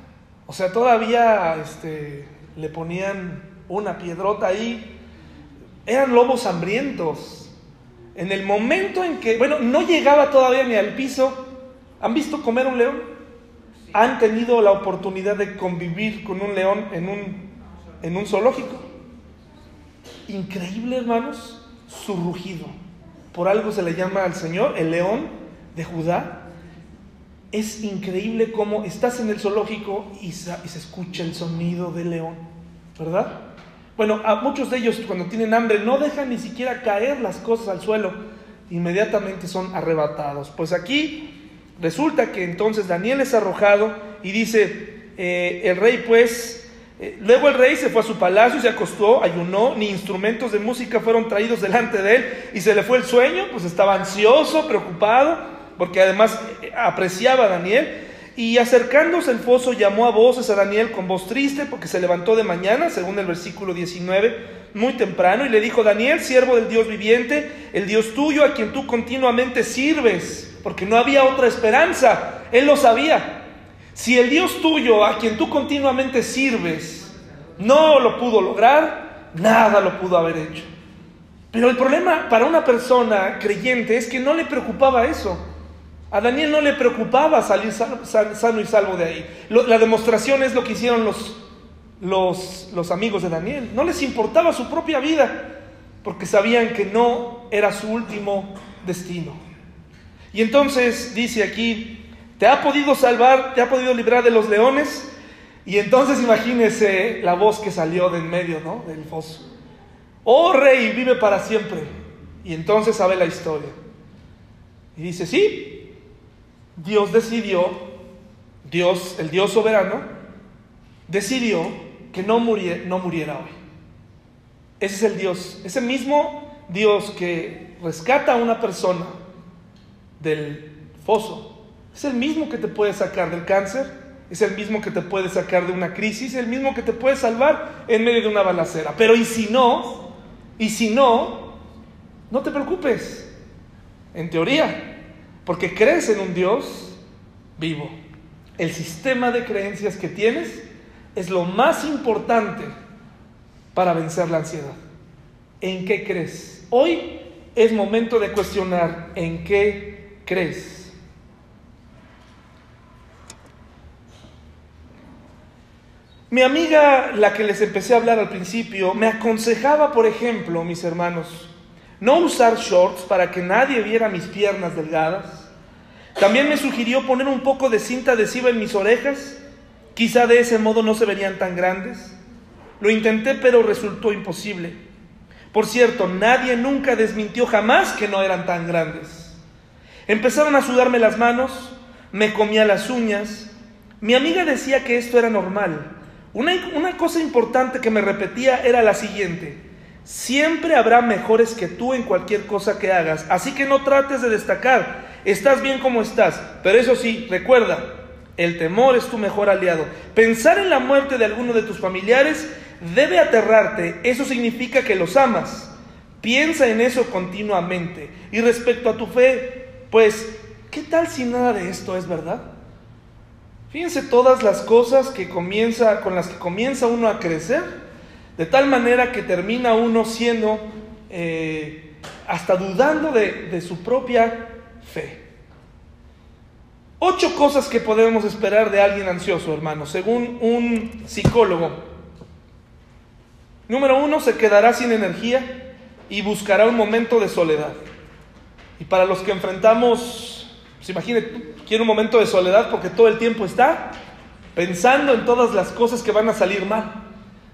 O sea, todavía este, le ponían una piedrota ahí. Eran lobos hambrientos. En el momento en que, bueno, no llegaba todavía ni al piso, ¿Han visto comer un león? ¿Han tenido la oportunidad de convivir con un león en un, en un zoológico? Increíble, hermanos, su rugido. Por algo se le llama al Señor el león de Judá. Es increíble cómo estás en el zoológico y se, y se escucha el sonido del león, ¿verdad? Bueno, a muchos de ellos cuando tienen hambre no dejan ni siquiera caer las cosas al suelo, inmediatamente son arrebatados. Pues aquí Resulta que entonces Daniel es arrojado y dice, eh, el rey pues, eh, luego el rey se fue a su palacio se acostó, ayunó, ni instrumentos de música fueron traídos delante de él y se le fue el sueño, pues estaba ansioso, preocupado, porque además eh, apreciaba a Daniel. Y acercándose el foso llamó a voces a Daniel con voz triste porque se levantó de mañana, según el versículo 19, muy temprano, y le dijo, Daniel, siervo del Dios viviente, el Dios tuyo a quien tú continuamente sirves porque no había otra esperanza. Él lo sabía. Si el Dios tuyo, a quien tú continuamente sirves, no lo pudo lograr, nada lo pudo haber hecho. Pero el problema para una persona creyente es que no le preocupaba eso. A Daniel no le preocupaba salir sano y salvo de ahí. la demostración es lo que hicieron los, los, amigos de Daniel. No les importaba su propia vida porque sabían que no era su último destino. Y entonces dice aquí, te ha podido salvar, te ha podido librar de los leones. Y entonces imagínese la voz que salió de en medio ¿no? del foso. Oh rey, vive para siempre. Y entonces sabe la historia. Y dice, sí, Dios decidió, Dios, el Dios soberano, decidió que no, muriera, no muriera hoy. Ese es el Dios, ese mismo Dios que rescata a una persona del foso. Es el mismo que te puede sacar del cáncer, es el mismo que te puede sacar de una crisis, es el mismo que te puede salvar en medio de una balacera. Pero y si no, y si no, no te preocupes, en teoría, porque crees en un Dios vivo. El sistema de creencias que tienes es lo más importante para vencer la ansiedad. ¿En qué crees? Hoy es momento de cuestionar en qué crees? Mi amiga, la que les empecé a hablar al principio, me aconsejaba, por ejemplo, mis hermanos, no usar shorts para que nadie viera mis piernas delgadas. También me sugirió poner un poco de cinta adhesiva en mis orejas. Quizá de ese modo no se verían tan grandes. Lo intenté, pero resultó imposible. Por cierto, nadie nunca desmintió jamás que no eran tan grandes. Empezaron a sudarme las manos, me comía las uñas. Mi amiga decía que esto era normal. Una, una cosa importante que me repetía era la siguiente. Siempre habrá mejores que tú en cualquier cosa que hagas, así que no trates de destacar. Estás bien como estás, pero eso sí, recuerda, el temor es tu mejor aliado. Pensar en la muerte de alguno de tus familiares debe aterrarte, eso significa que los amas. Piensa en eso continuamente. Y respecto a tu fe, pues, ¿qué tal si nada de esto es verdad? Fíjense todas las cosas que comienza, con las que comienza uno a crecer, de tal manera que termina uno siendo eh, hasta dudando de, su propia fe. Ocho cosas que podemos esperar de alguien ansioso, hermano, según un psicólogo. Número uno, se quedará sin energía y buscará un momento de soledad. Y para los que enfrentamos, pues imagínate, quiere un momento de soledad porque todo el tiempo está pensando en todas las cosas que van a salir mal.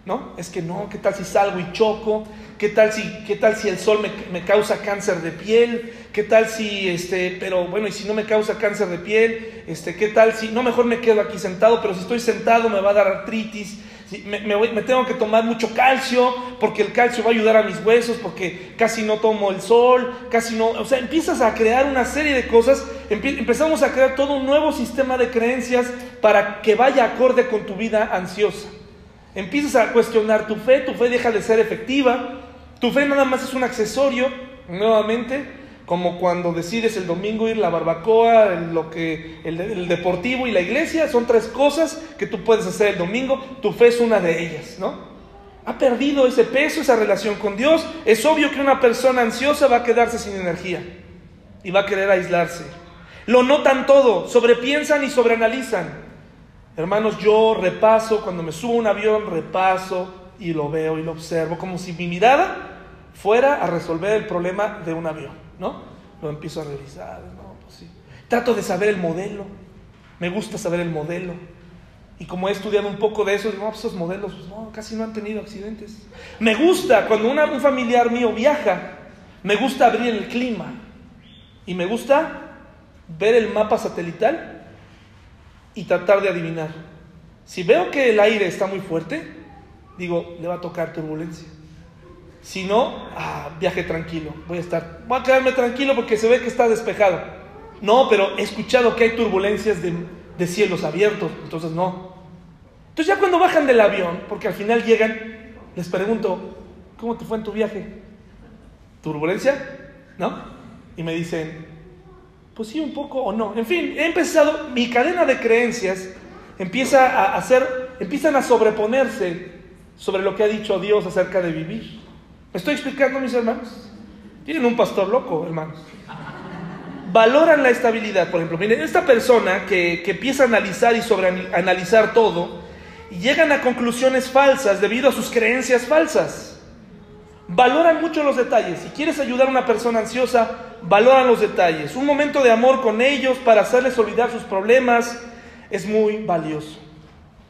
¿No? Es que no, ¿qué tal si salgo y choco? ¿Qué tal si, qué tal si el sol me, me, causa cáncer de piel? ¿Qué tal si, este, pero bueno, y si no me causa cáncer de piel? Este, ¿Qué tal si, no, mejor me quedo aquí sentado, pero si estoy sentado me va a dar artritis? me, me, tengo que tomar mucho calcio, porque el calcio va a ayudar a mis huesos, porque casi no tomo el sol, casi no, o sea, empiezas a crear una serie de cosas, empezamos a crear todo un nuevo sistema de creencias para que vaya acorde con tu vida ansiosa. Empiezas a cuestionar tu fe, tu fe deja de ser efectiva, tu fe nada más es un accesorio, nuevamente, como cuando decides el domingo ir a la barbacoa, el, lo que, el, deportivo y la iglesia, son tres cosas que tú puedes hacer el domingo, tu fe es una de ellas, ¿no? Ha perdido ese peso, esa relación con Dios. Es obvio que una persona ansiosa va a quedarse sin energía y va a querer aislarse. Lo notan todo, sobrepiensan y sobreanalizan. Hermanos, yo repaso, cuando me subo a un avión, repaso y lo veo y lo observo, como si mi mirada fuera a resolver el problema de un avión, ¿no? Lo empiezo a revisar, ¿no? Pues sí. Trato de saber el modelo, me gusta saber el modelo. Y como he estudiado un poco de eso, digo, pues esos modelos pues no, casi no han tenido accidentes. Me gusta, cuando un familiar mío viaja, me gusta abrir el clima. Y me gusta ver el mapa satelital y tratar de adivinar. Si veo que el aire está muy fuerte, digo, le va a tocar turbulencia. Si no, ah, viaje tranquilo. Voy a estar, voy a quedarme tranquilo porque se ve que está despejado. No, pero he escuchado que hay turbulencias de, cielos abiertos, entonces no. Entonces ya cuando bajan del avión, porque al final llegan, les pregunto, ¿cómo te fue en tu viaje? ¿Turbulencia? ¿No? Y me dicen, pues sí, un poco o no. En fin, he empezado, mi cadena de creencias empieza a hacer, empiezan a sobreponerse sobre lo que ha dicho Dios acerca de vivir. ¿Me estoy explicando, mis hermanos? Tienen un pastor loco, hermanos. Valoran la estabilidad. Por ejemplo, miren, esta persona que, empieza a analizar y sobreanalizar todo, y llegan a conclusiones falsas debido a sus creencias falsas. Valoran mucho los detalles. Si quieres ayudar a una persona ansiosa, valoran los detalles. Un momento de amor con ellos para hacerles olvidar sus problemas es muy valioso.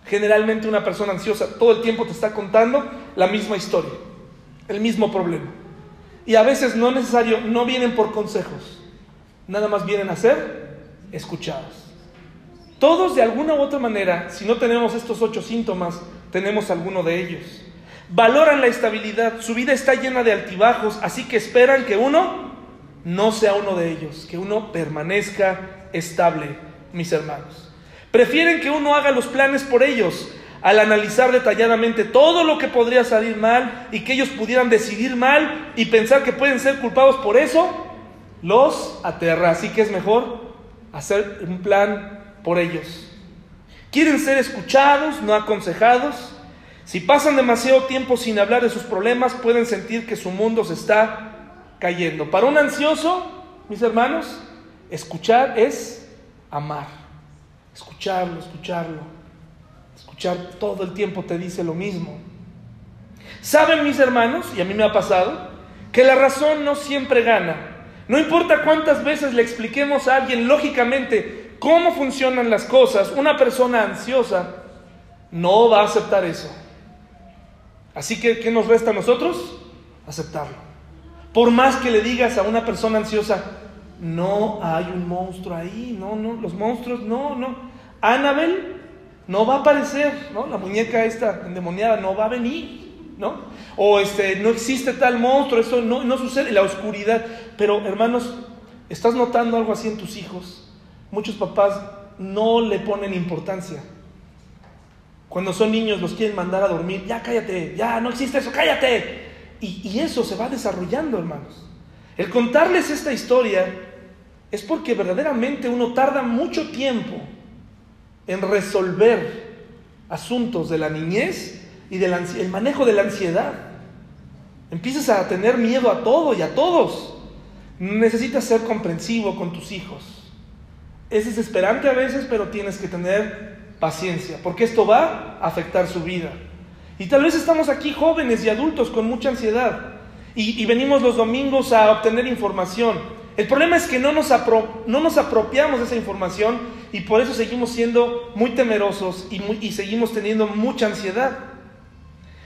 Generalmente una persona ansiosa todo el tiempo te está contando la misma historia el mismo problema. Y a veces no necesario, no vienen por consejos, nada más vienen a ser escuchados. Todos de alguna u otra manera, si no tenemos estos ocho síntomas, tenemos alguno de ellos. Valoran la estabilidad, su vida está llena de altibajos, así que esperan que uno no sea uno de ellos, que uno permanezca estable, mis hermanos. Prefieren que uno haga los planes por ellos, al analizar detalladamente todo lo que podría salir mal y que ellos pudieran decidir mal y pensar que pueden ser culpados por eso, los aterra. Así que es mejor hacer un plan por ellos. Quieren ser escuchados, no aconsejados. Si pasan demasiado tiempo sin hablar de sus problemas, pueden sentir que su mundo se está cayendo. Para un ansioso, mis hermanos, escuchar es amar. Escucharlo, escucharlo. Escuchar todo el tiempo te dice lo mismo. Saben mis hermanos, y a mí me ha pasado, que la razón no siempre gana. No importa cuántas veces le expliquemos a alguien lógicamente cómo funcionan las cosas, una persona ansiosa no va a aceptar eso. Así que, ¿qué nos resta a nosotros? Aceptarlo. Por más que le digas a una persona ansiosa, no hay un monstruo ahí, no, no, los monstruos, no, no. Annabel no va a aparecer, ¿no? La muñeca esta endemoniada no va a venir, ¿no? O este, no existe tal monstruo, eso no, no sucede, la oscuridad. Pero hermanos, ¿estás notando algo así en tus hijos? Muchos papás no le ponen importancia. Cuando son niños los quieren mandar a dormir, ya cállate, ya no existe eso, cállate. Y, y eso se va desarrollando, hermanos. El contarles esta historia es porque verdaderamente uno tarda mucho tiempo en resolver asuntos de la niñez y del el manejo de la ansiedad. Empiezas a tener miedo a todo y a todos. Necesitas ser comprensivo con tus hijos. Es desesperante a veces, pero tienes que tener paciencia, porque esto va a afectar su vida. Y tal vez estamos aquí jóvenes y adultos con mucha ansiedad y, venimos los domingos a obtener información el problema es que no nos, no nos apropiamos de esa información y por eso seguimos siendo muy temerosos y, y seguimos teniendo mucha ansiedad.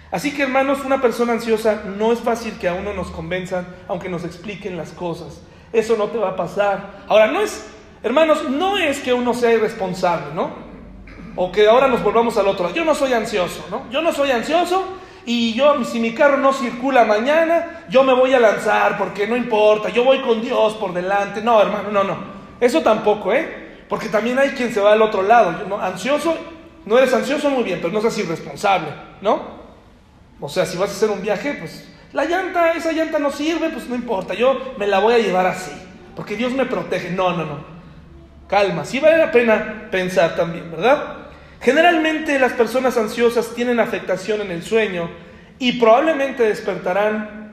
Así que hermanos, una persona ansiosa no es fácil que a uno nos convenzan, aunque nos expliquen las cosas. Eso no te va a pasar. Ahora, no es, hermanos, no es que uno sea irresponsable, ¿no? O que ahora nos volvamos al otro. Yo no soy ansioso, ¿no? Yo no soy ansioso y yo, si mi carro no circula mañana, yo me voy a lanzar porque no importa, yo voy con Dios por delante. No, hermano, no, no. Eso tampoco, ¿eh? Porque también hay quien se va al otro lado. ¿no? Ansioso, no eres ansioso muy bien, pero no seas irresponsable, ¿no? O sea, si vas a hacer un viaje, pues la llanta, esa llanta no sirve, pues no importa, yo me la voy a llevar así, porque Dios me protege. No, no, no. Calma, sí vale la pena pensar también, ¿verdad? Generalmente las personas ansiosas tienen afectación en el sueño y probablemente despertarán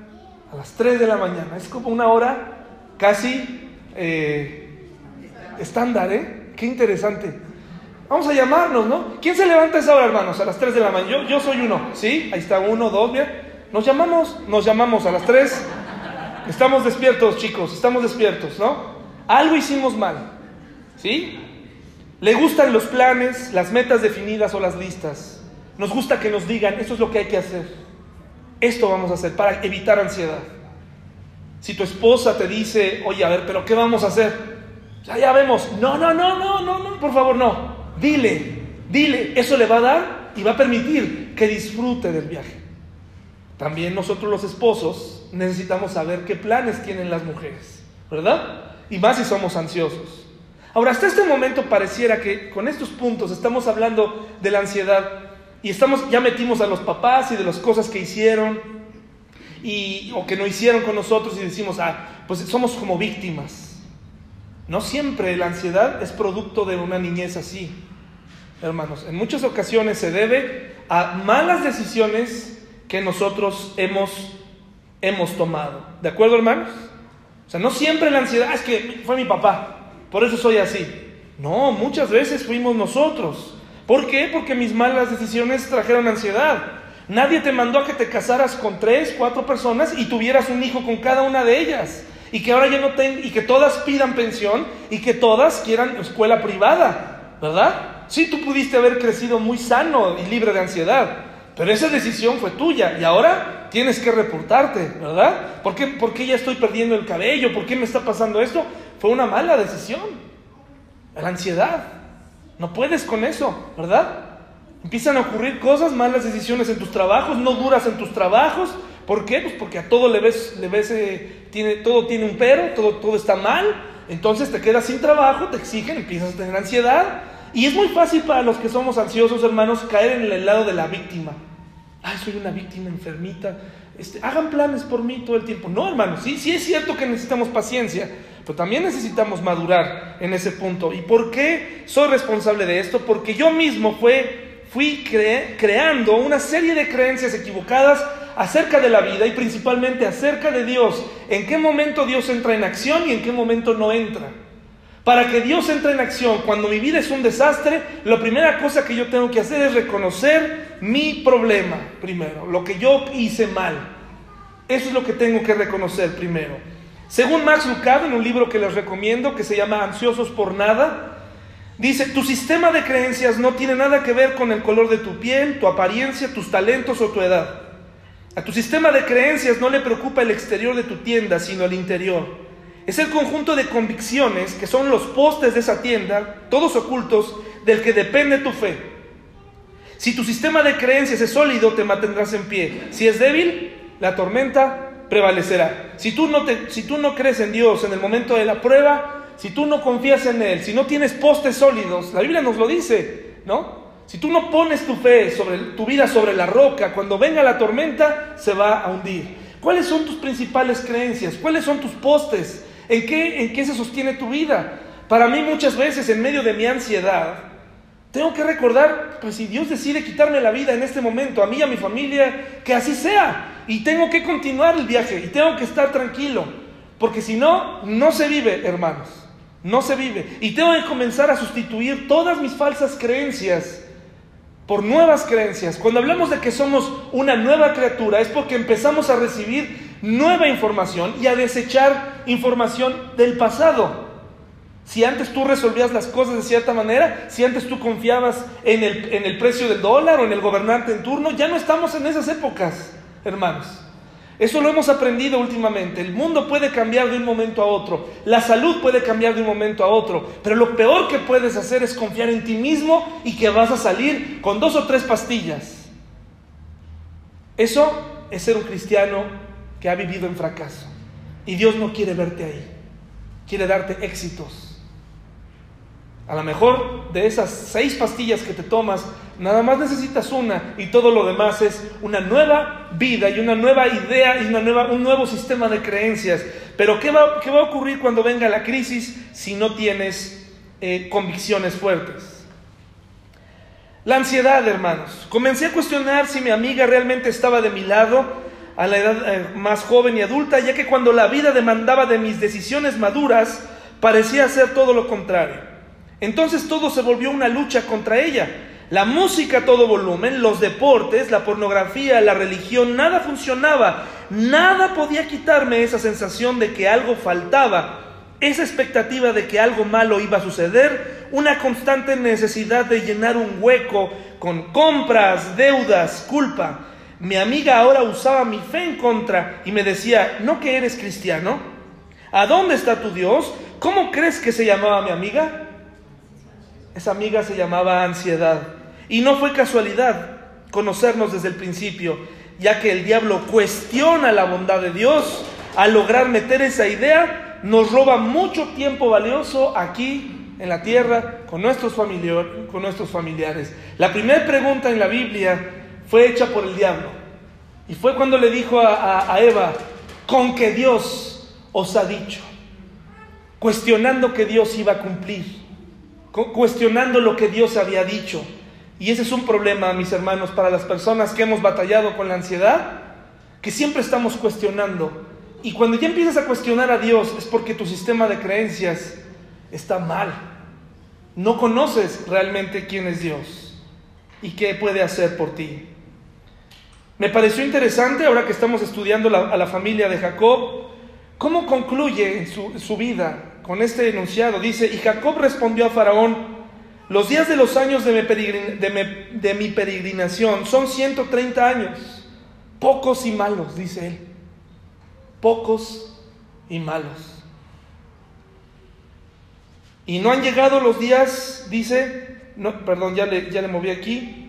a las 3 de la mañana. Es como una hora casi eh, estándar, ¿eh? Qué interesante. Vamos a llamarnos, ¿no? ¿Quién se levanta esa hora, hermanos? A las 3 de la mañana. Yo, yo soy uno, ¿sí? Ahí está uno, dos, bien. Nos llamamos, nos llamamos a las 3. Estamos despiertos, chicos, estamos despiertos, ¿no? Algo hicimos mal, ¿sí? Le gustan los planes, las metas definidas o las listas. Nos gusta que nos digan, esto es lo que hay que hacer. Esto vamos a hacer para evitar ansiedad. Si tu esposa te dice, oye, a ver, pero ¿qué vamos a hacer? Ya, ya vemos. No, no, no, no, no, no, por favor, no. Dile, dile, eso le va a dar y va a permitir que disfrute del viaje. También nosotros los esposos necesitamos saber qué planes tienen las mujeres, ¿verdad? Y más si somos ansiosos. Ahora, hasta este momento pareciera que con estos puntos estamos hablando de la ansiedad y estamos ya metimos a los papás y de las cosas que hicieron y, o que no hicieron con nosotros y decimos, ah, pues somos como víctimas. No siempre la ansiedad es producto de una niñez así, hermanos. En muchas ocasiones se debe a malas decisiones que nosotros hemos, hemos tomado. ¿De acuerdo, hermanos? O sea, no siempre la ansiedad es que fue mi papá, por eso soy así. No, muchas veces fuimos nosotros. ¿Por qué? Porque mis malas decisiones trajeron ansiedad. Nadie te mandó a que te casaras con tres, cuatro personas y tuvieras un hijo con cada una de ellas. Y que ahora ya no ten, y que todas pidan pensión y que todas quieran escuela privada, ¿verdad? Sí, tú pudiste haber crecido muy sano y libre de ansiedad, pero esa decisión fue tuya y ahora tienes que reportarte, ¿verdad? ¿Por qué, ¿Por qué ya estoy perdiendo el cabello? ¿Por qué me está pasando esto? Fue una mala decisión. La ansiedad. No puedes con eso, ¿verdad? Empiezan a ocurrir cosas, malas decisiones en tus trabajos, no duras en tus trabajos. ¿Por qué? Pues porque a todo le ves, le eh, tiene, todo tiene un pero, todo, todo está mal. Entonces te quedas sin trabajo, te exigen, empiezas a tener ansiedad. Y es muy fácil para los que somos ansiosos, hermanos, caer en el lado de la víctima. Ay, soy una víctima enfermita. Este, hagan planes por mí todo el tiempo. No, hermanos, sí, sí es cierto que necesitamos paciencia, pero también necesitamos madurar en ese punto. ¿Y por qué soy responsable de esto? Porque yo mismo fue, fui creando una serie de creencias equivocadas acerca de la vida y principalmente acerca de Dios. ¿En qué momento Dios entra en acción y en qué momento no entra? Para que Dios entre en acción, cuando mi vida es un desastre, la primera cosa que yo tengo que hacer es reconocer mi problema primero, lo que yo hice mal. Eso es lo que tengo que reconocer primero. Según Max Lucado, en un libro que les recomiendo, que se llama Ansiosos por Nada, dice, tu sistema de creencias no tiene nada que ver con el color de tu piel, tu apariencia, tus talentos o tu edad. A tu sistema de creencias no le preocupa el exterior de tu tienda, sino el interior. Es el conjunto de convicciones que son los postes de esa tienda, todos ocultos, del que depende tu fe. Si tu sistema de creencias es sólido, te mantendrás en pie. Si es débil, la tormenta prevalecerá. Si tú no, crees en Dios en el momento de la prueba, si tú no confías en Él, si no tienes postes sólidos, la Biblia nos lo dice, ¿no? Si tú no pones tu fe sobre tu vida sobre la roca, cuando venga la tormenta se va a hundir. ¿Cuáles son tus principales creencias? ¿Cuáles son tus postes? ¿En qué, ¿En qué se sostiene tu vida? Para mí muchas veces en medio de mi ansiedad, tengo que recordar, pues si Dios decide quitarme la vida en este momento, a mí y a mi familia, que así sea. Y tengo que continuar el viaje y tengo que estar tranquilo. Porque si no, no se vive, hermanos. No se vive. Y tengo que comenzar a sustituir todas mis falsas creencias por nuevas creencias. Cuando hablamos de que somos una nueva criatura es porque empezamos a recibir nueva información y a desechar información del pasado. Si antes tú resolvías las cosas de cierta manera, si antes tú confiabas en el, en el precio del dólar o en el gobernante en turno, ya no estamos en esas épocas, hermanos. Eso lo hemos aprendido últimamente. El mundo puede cambiar de un momento a otro. La salud puede cambiar de un momento a otro. Pero lo peor que puedes hacer es confiar en ti mismo y que vas a salir con dos o tres pastillas. Eso es ser un cristiano que ha vivido en fracaso. Y Dios no quiere verte ahí. Quiere darte éxitos. A lo mejor de esas seis pastillas que te tomas, nada más necesitas una y todo lo demás es una nueva vida y una nueva idea y una nueva, un nuevo sistema de creencias. Pero ¿qué va, qué va a ocurrir cuando venga la crisis si no tienes eh, convicciones fuertes? La ansiedad, hermanos. Comencé a cuestionar si mi amiga realmente estaba de mi lado a la edad eh, más joven y adulta, ya que cuando la vida demandaba de mis decisiones maduras, parecía ser todo lo contrario. Entonces todo se volvió una lucha contra ella. La música a todo volumen, los deportes, la pornografía, la religión, nada funcionaba. Nada podía quitarme esa sensación de que algo faltaba, esa expectativa de que algo malo iba a suceder, una constante necesidad de llenar un hueco con compras, deudas, culpa. Mi amiga ahora usaba mi fe en contra y me decía, ¿no que eres cristiano? ¿A dónde está tu Dios? ¿Cómo crees que se llamaba mi amiga? Esa amiga se llamaba ansiedad. Y no fue casualidad conocernos desde el principio, ya que el diablo cuestiona la bondad de Dios. Al lograr meter esa idea, nos roba mucho tiempo valioso aquí en la tierra con nuestros, con nuestros familiares. La primera pregunta en la Biblia fue hecha por el diablo. Y fue cuando le dijo a, Eva, con que Dios os ha dicho, cuestionando que Dios iba a cumplir cuestionando lo que Dios había dicho. Y ese es un problema, mis hermanos, para las personas que hemos batallado con la ansiedad, que siempre estamos cuestionando. Y cuando ya empiezas a cuestionar a Dios es porque tu sistema de creencias está mal. No conoces realmente quién es Dios y qué puede hacer por ti. Me pareció interesante, ahora que estamos estudiando a la familia de Jacob, cómo concluye su, su vida con este enunciado. Dice, y Jacob respondió a Faraón, los días de los años de mi, de mi peregrinación son 130 años, pocos y malos, dice él, pocos y malos. Y no han llegado los días, dice, no, perdón, ya le, ya le moví aquí,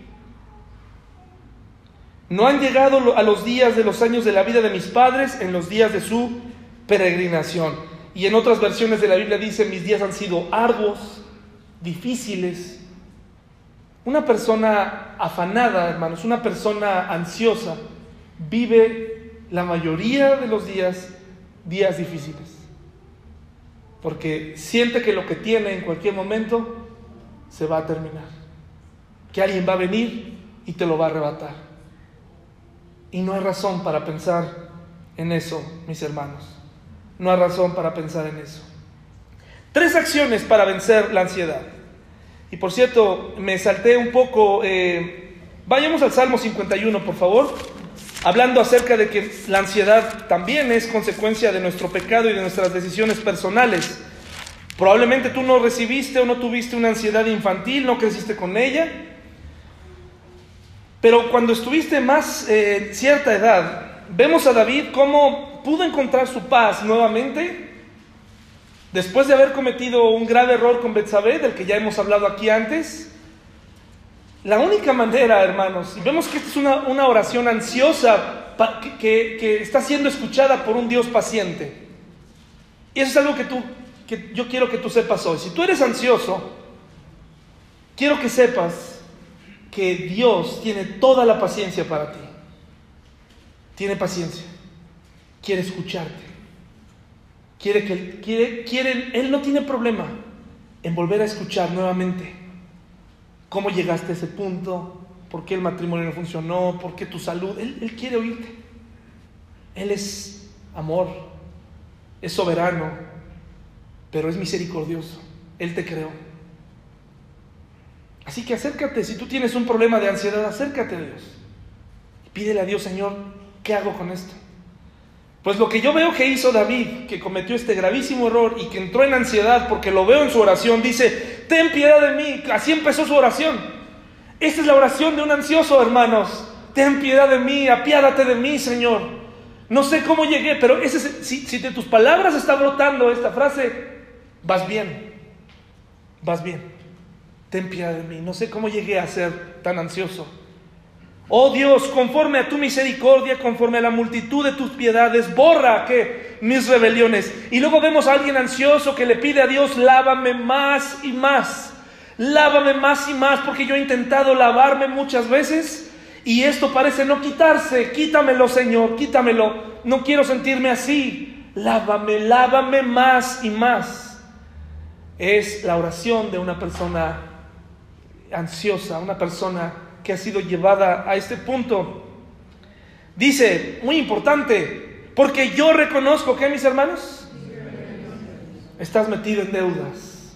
no han llegado a los días de los años de la vida de mis padres en los días de su peregrinación. Y en otras versiones de la Biblia dice, mis días han sido arduos, difíciles. Una persona afanada, hermanos, una persona ansiosa, vive la mayoría de los días días difíciles. Porque siente que lo que tiene en cualquier momento se va a terminar. Que alguien va a venir y te lo va a arrebatar. Y no hay razón para pensar en eso, mis hermanos. No hay razón para pensar en eso. Tres acciones para vencer la ansiedad. Y por cierto, me salté un poco. Eh, vayamos al Salmo 51, por favor. Hablando acerca de que la ansiedad también es consecuencia de nuestro pecado y de nuestras decisiones personales. Probablemente tú no recibiste o no tuviste una ansiedad infantil, no creciste con ella. Pero cuando estuviste más eh, cierta edad, vemos a David cómo pudo encontrar su paz nuevamente después de haber cometido un grave error con Betsabé, del que ya hemos hablado aquí antes. La única manera, hermanos, y vemos que esta es una, oración ansiosa que, que, está siendo escuchada por un Dios paciente. Y eso es algo que, tú, que yo quiero que tú sepas hoy. Si tú eres ansioso, quiero que sepas que Dios tiene toda la paciencia para ti. Tiene paciencia quiere escucharte. Quiere que quiere, quiere, él no tiene problema en volver a escuchar nuevamente cómo llegaste a ese punto, por qué el matrimonio no funcionó, por qué tu salud. Él, él quiere oírte. Él es amor, es soberano, pero es misericordioso. Él te creó. Así que acércate, si tú tienes un problema de ansiedad, acércate a Dios. Y pídele a Dios, Señor, ¿qué hago con esto? Pues lo que yo veo que hizo David, que cometió este gravísimo error y que entró en ansiedad porque lo veo en su oración, dice, ten piedad de mí. Así empezó su oración. Esta es la oración de un ansioso, hermanos. Ten piedad de mí, apiádate de mí, Señor. No sé cómo llegué, pero ese, si de tus palabras está brotando esta frase, vas bien. Vas bien. Ten piedad de mí. No sé cómo llegué a ser tan ansioso. Oh Dios, conforme a tu misericordia, conforme a la multitud de tus piedades, borra que mis rebeliones. Y luego vemos a alguien ansioso que le pide a Dios, lávame más y más. Lávame más y más, porque yo he intentado lavarme muchas veces y esto parece no quitarse. Quítamelo, Señor, quítamelo. No quiero sentirme así. Lávame, lávame más y más. Es la oración de una persona ansiosa, una persona que ha sido llevada a este punto. Dice, muy importante, porque yo reconozco que mis hermanos, estás metido en deudas,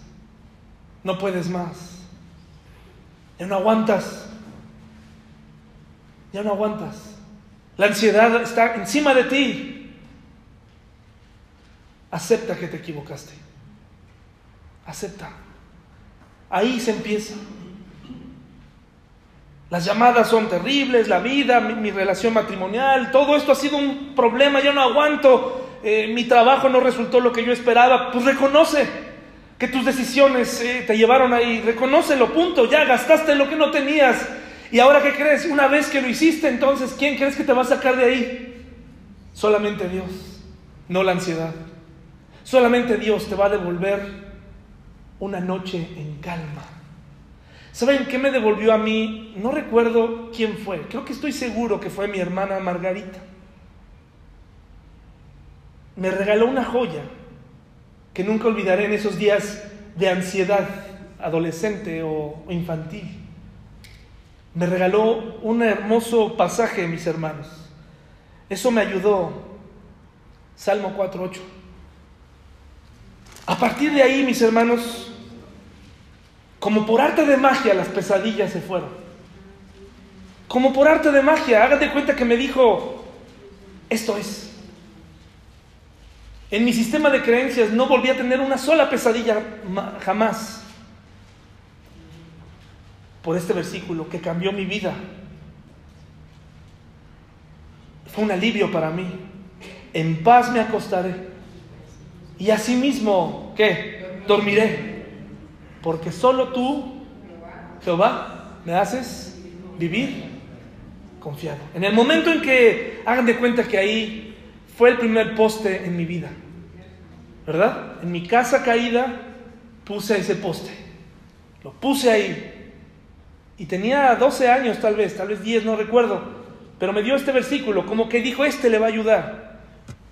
no puedes más, ya no aguantas, ya no aguantas, la ansiedad está encima de ti, acepta que te equivocaste, acepta, ahí se empieza. Las llamadas son terribles, la vida, mi, relación matrimonial, todo esto ha sido un problema, yo no aguanto, eh, mi trabajo no resultó lo que yo esperaba. Pues reconoce que tus decisiones eh, te llevaron ahí, reconócelo, punto, ya gastaste lo que no tenías. ¿Y ahora qué crees? Una vez que lo hiciste, entonces, ¿quién crees que te va a sacar de ahí? Solamente Dios, no la ansiedad. Solamente Dios te va a devolver una noche en calma ¿Saben qué me devolvió a mí? No recuerdo quién fue. Creo que estoy seguro que fue mi hermana Margarita. Me regaló una joya que nunca olvidaré en esos días de ansiedad adolescente o infantil. Me regaló un hermoso pasaje, mis hermanos. Eso me ayudó. Salmo 4.8. A partir de ahí, mis hermanos, como por arte de magia las pesadillas se fueron. Como por arte de magia, hágate cuenta que me dijo, esto es. En mi sistema de creencias no volví a tener una sola pesadilla jamás. Por este versículo que cambió mi vida. Fue un alivio para mí. En paz me acostaré. Y asimismo, ¿qué? Dormiré porque solo tú, Jehová, me haces vivir confiado. En el momento en que hagan de cuenta que ahí fue el primer poste en mi vida, ¿verdad? En mi casa caída puse ese poste, lo puse ahí. Y tenía 12 años tal vez, tal vez 10, no recuerdo, pero me dio este versículo, como que dijo, este le va a ayudar.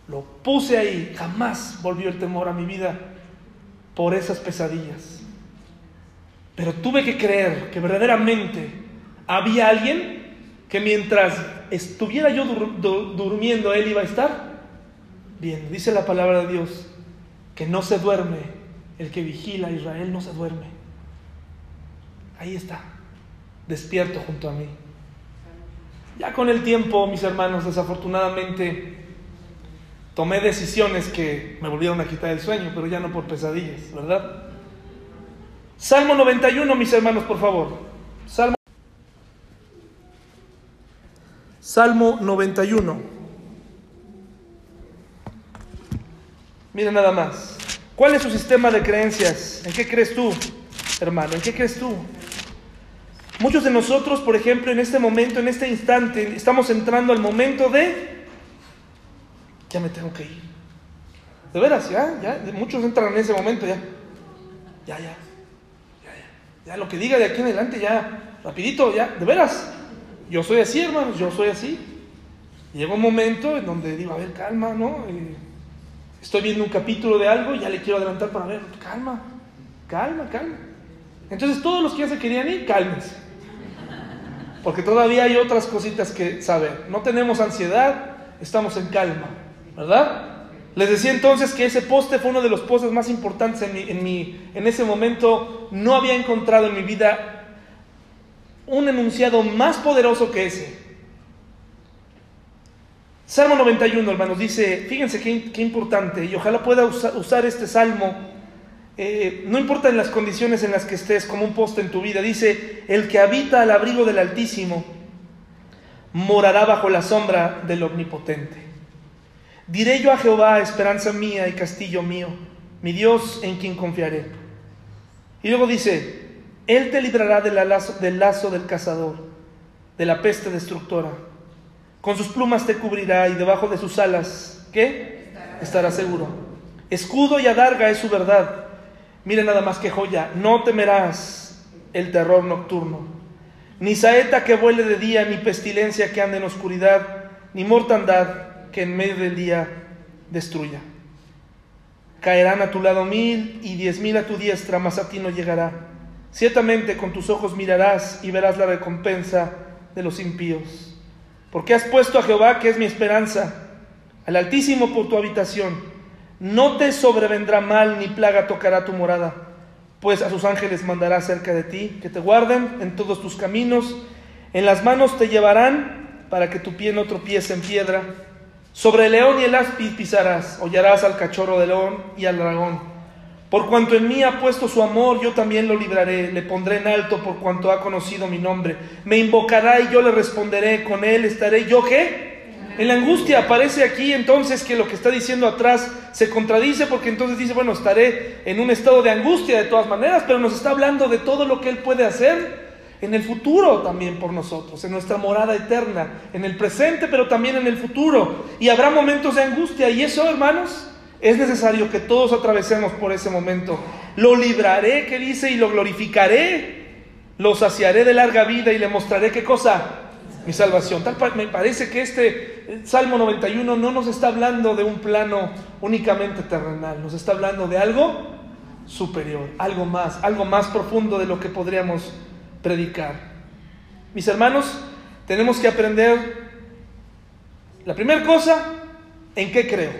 Lo puse ahí, jamás volvió el temor a mi vida por esas pesadillas. Pero tuve que creer que verdaderamente había alguien que mientras estuviera yo durmiendo, él iba a estar bien. Dice la palabra de Dios que no se duerme el que vigila a Israel, no se duerme. Ahí está, despierto junto a mí. Ya con el tiempo, mis hermanos, desafortunadamente tomé decisiones que me volvieron a quitar el sueño, pero ya no por pesadillas, ¿verdad? Salmo 91, mis hermanos, por favor. Salmo, Salmo 91. Mira nada más. ¿Cuál es su sistema de creencias? ¿En qué crees tú, hermano? ¿En qué crees tú? Muchos de nosotros, por ejemplo, en este momento, en este instante, estamos entrando al momento de... Ya me tengo que ir. De veras, ya, ya. Muchos entran en ese momento ya. Ya, ya. Ya lo que diga de aquí en adelante, ya, rapidito, ya, de veras. Yo soy así, hermanos, yo soy así. llega un momento en donde digo, a ver, calma, ¿no? Eh, estoy viendo un capítulo de algo ya le quiero adelantar para ver, calma, calma, calma. Entonces todos los que ya se querían ir, cálmense. Porque todavía hay otras cositas que saber. No tenemos ansiedad, estamos en calma, ¿verdad? Les decía entonces que ese poste fue uno de los postes más importantes en, mi, en, ese momento. No había encontrado en mi vida un enunciado más poderoso que ese. Salmo 91, hermanos, dice, fíjense qué, importante, y ojalá pueda usar este salmo, eh, no importa en las condiciones en las que estés, como un poste en tu vida, dice, el que habita al abrigo del Altísimo morará bajo la sombra del Omnipotente. Diré yo a Jehová, esperanza mía y castillo mío, mi Dios en quien confiaré. Y luego dice, Él te librará del lazo del, lazo del cazador, de la peste destructora. Con sus plumas te cubrirá y debajo de sus alas, ¿qué? Estará seguro. Escudo y adarga es su verdad. Mire nada más que joya, no temerás el terror nocturno, ni saeta que vuele de día, ni pestilencia que ande en oscuridad, ni mortandad que en medio del día destruya. Caerán a tu lado mil y diez mil a tu diestra, mas a ti no llegará. Ciertamente con tus ojos mirarás y verás la recompensa de los impíos. Porque has puesto a Jehová, que es mi esperanza, al Altísimo por tu habitación. No te sobrevendrá mal ni plaga tocará tu morada, pues a sus ángeles mandará cerca de ti, que te guarden en todos tus caminos. En las manos te llevarán para que tu pie no tropiece en piedra sobre el león y el aspi pisarás, hollarás al cachorro de león y al dragón. Por cuanto en mí ha puesto su amor, yo también lo libraré, le pondré en alto por cuanto ha conocido mi nombre. Me invocará y yo le responderé, con él estaré yo qué? En la angustia aparece aquí entonces que lo que está diciendo atrás se contradice porque entonces dice, bueno, estaré en un estado de angustia de todas maneras, pero nos está hablando de todo lo que él puede hacer en el futuro también por nosotros, en nuestra morada eterna, en el presente, pero también en el futuro. Y habrá momentos de angustia y eso, hermanos, es necesario que todos atravesemos por ese momento. Lo libraré, que dice, y lo glorificaré, lo saciaré de larga vida y le mostraré qué cosa, mi salvación. Tal me parece que este Salmo 91 no nos está hablando de un plano únicamente terrenal, nos está hablando de algo superior, algo más, algo más profundo de lo que podríamos predicar. Mis hermanos, tenemos que aprender la primera cosa, en qué creo.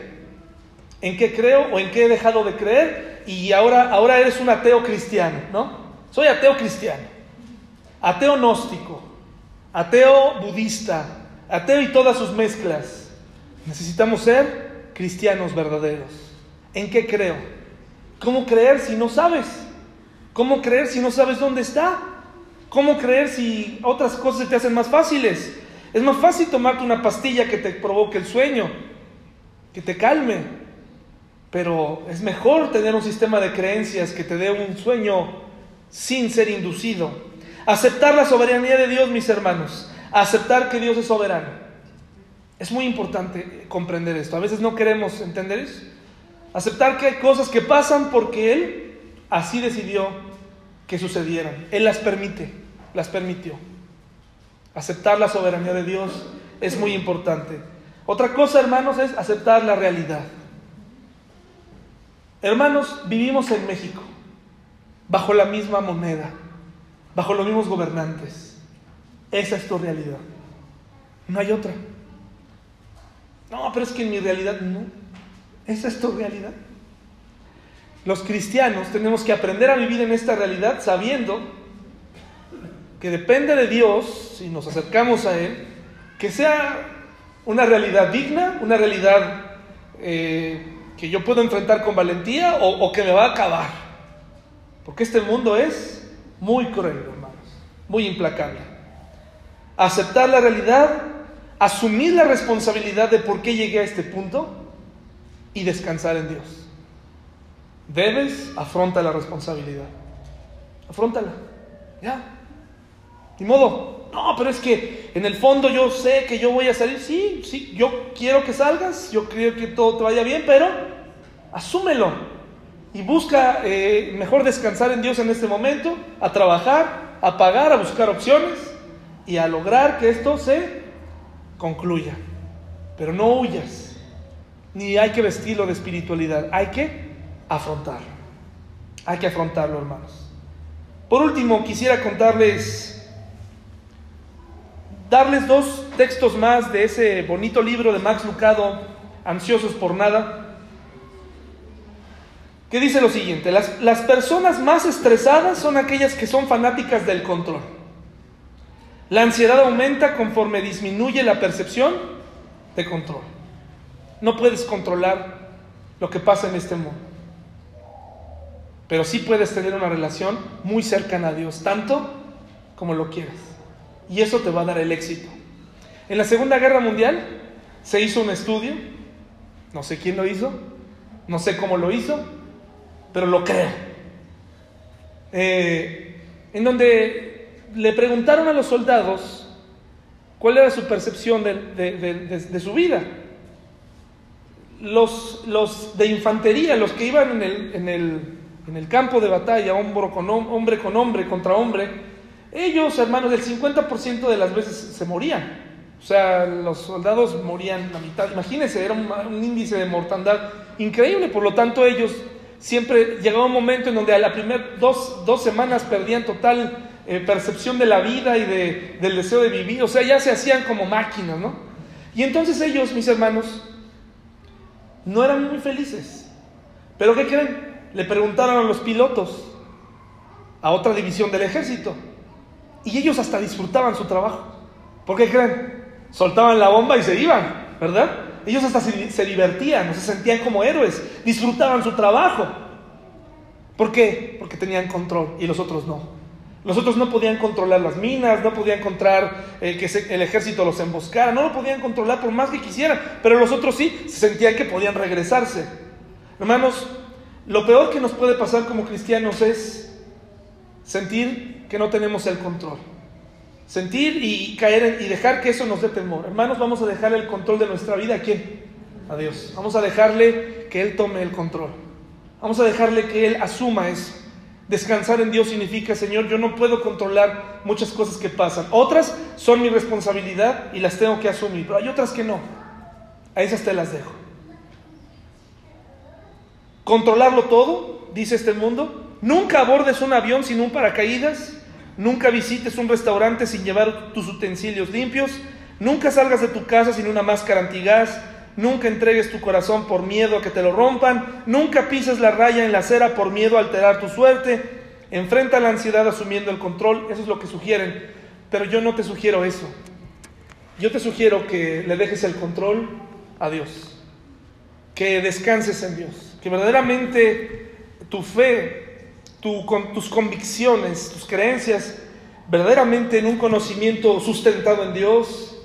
En qué creo o en qué he dejado de creer y ahora, ahora eres un ateo cristiano, ¿no? Soy ateo cristiano, ateo gnóstico, ateo budista, ateo y todas sus mezclas. Necesitamos ser cristianos verdaderos. ¿En qué creo? ¿Cómo creer si no sabes? ¿Cómo creer si no sabes dónde está? ¿Cómo creer si otras cosas te hacen más fáciles? Es más fácil tomarte una pastilla que te provoque el sueño, que te calme, pero es mejor tener un sistema de creencias que te dé un sueño sin ser inducido. Aceptar la soberanía de Dios, mis hermanos, aceptar que Dios es soberano. Es muy importante comprender esto. A veces no queremos entender eso. Aceptar que hay cosas que pasan porque Él así decidió que sucedieran. Él las permite, las permitió. Aceptar la soberanía de Dios es muy importante. Otra cosa, hermanos, es aceptar la realidad. Hermanos, vivimos en México, bajo la misma moneda, bajo los mismos gobernantes. Esa es tu realidad. No hay otra. No, pero es que en mi realidad no. Esa es tu realidad los cristianos tenemos que aprender a vivir en esta realidad sabiendo que depende de Dios, si nos acercamos a Él, que sea una realidad digna, una realidad eh, que yo puedo enfrentar con valentía o, o que me va a acabar. Porque este mundo es muy cruel, hermanos, muy implacable. Aceptar la realidad, asumir la responsabilidad de por qué llegué a este punto y descansar en Dios. Debes, afronta la responsabilidad. Afrontala. Ya. Ni modo. No, pero es que en el fondo yo sé que yo voy a salir. Sí, sí, yo quiero que salgas. Yo creo que todo te vaya bien, pero asúmelo. Y busca eh, mejor descansar en Dios en este momento, a trabajar, a pagar, a buscar opciones y a lograr que esto se concluya. Pero no huyas. Ni hay que vestirlo de espiritualidad. Hay que afrontarlo. Hay que afrontarlo, hermanos. Por último, quisiera contarles, darles dos textos más de ese bonito libro de Max Lucado, Ansiosos por Nada, que dice lo siguiente, las, las personas más estresadas son aquellas que son fanáticas del control. La ansiedad aumenta conforme disminuye la percepción de control. No puedes controlar lo que pasa en este mundo. Pero sí puedes tener una relación muy cercana a Dios, tanto como lo quieras. Y eso te va a dar el éxito. En la Segunda Guerra Mundial se hizo un estudio, no sé quién lo hizo, no sé cómo lo hizo, pero lo creo. Eh, en donde le preguntaron a los soldados cuál era su percepción de, su vida. Los, los, de infantería, los que iban en el, en el campo de batalla, hombre con hombre contra hombre, ellos, hermanos, del 50% de las veces se morían. O sea, los soldados morían la mitad. Imagínense, era un, índice de mortandad increíble. Por lo tanto, ellos siempre llegaba un momento en donde a la primera dos, dos semanas perdían total eh, percepción de la vida y de, del deseo de vivir. O sea, ya se hacían como máquinas, ¿no? Y entonces ellos, mis hermanos, no eran muy felices. Pero ¿qué creen? Le preguntaron a los pilotos, a otra división del ejército. Y ellos hasta disfrutaban su trabajo. ¿Por qué creen? soltaban la bomba y se iban, ¿verdad? Ellos hasta se, divertían, se sentían como héroes, disfrutaban su trabajo. ¿Por qué? Porque tenían control y los otros no. Los otros no podían controlar las minas, no podían controlar eh, que el ejército los emboscara, no lo podían controlar por más que quisieran, pero los otros sí se sentían que podían regresarse. Hermanos, lo peor que nos puede pasar como cristianos es sentir que no tenemos el control. Sentir y caer y dejar que eso nos dé temor. Hermanos, vamos a dejarle el control de nuestra vida a quién? A Dios. Vamos a dejarle que Él tome el control. Vamos a dejarle que Él asuma eso. Descansar en Dios significa, Señor, yo no puedo controlar muchas cosas que pasan. Otras son mi responsabilidad y las tengo que asumir, pero hay otras que no. A esas te las dejo. Controlarlo todo, dice este mundo. Nunca abordes un avión sin un paracaídas. Nunca visites un restaurante sin llevar tus utensilios limpios. Nunca salgas de tu casa sin una máscara antigás. Nunca entregues tu corazón por miedo a que te lo rompan. Nunca pises la raya en la acera por miedo a alterar tu suerte. Enfrenta la ansiedad asumiendo el control. Eso es lo que sugieren. Pero yo no te sugiero eso. Yo te sugiero que le dejes el control a Dios. Que descanses en Dios. Que verdaderamente tu fe tus convicciones, tus creencias, verdaderamente en un conocimiento sustentado en Dios,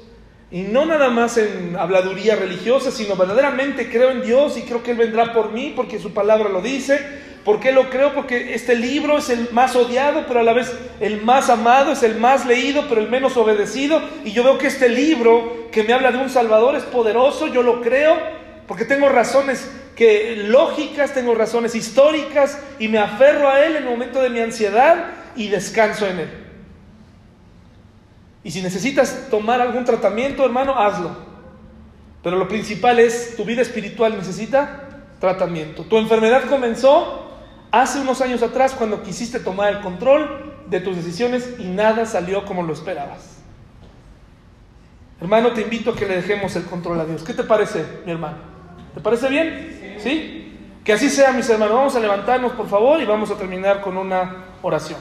y no nada más en habladuría religiosa, sino verdaderamente creo en Dios y creo que Él vendrá por mí porque su palabra lo dice. ¿Por qué lo creo? Porque este libro es el más odiado, pero a la vez el más amado, es el más leído, pero el menos obedecido. Y yo veo que este libro que me habla de un Salvador es poderoso, yo lo creo, porque tengo razones que lógicas, tengo razones históricas y me aferro a Él en el momento de mi ansiedad y descanso en Él. Y si necesitas tomar algún tratamiento, hermano, hazlo. Pero lo principal es, tu vida espiritual necesita tratamiento. Tu enfermedad comenzó hace unos años atrás cuando quisiste tomar el control de tus decisiones y nada salió como lo esperabas. Hermano, te invito a que le dejemos el control a Dios. ¿Qué te parece, mi hermano? ¿Te parece bien? ¿Sí? Que así sea, mis hermanos. Vamos a levantarnos, por favor, y vamos a terminar con una oración.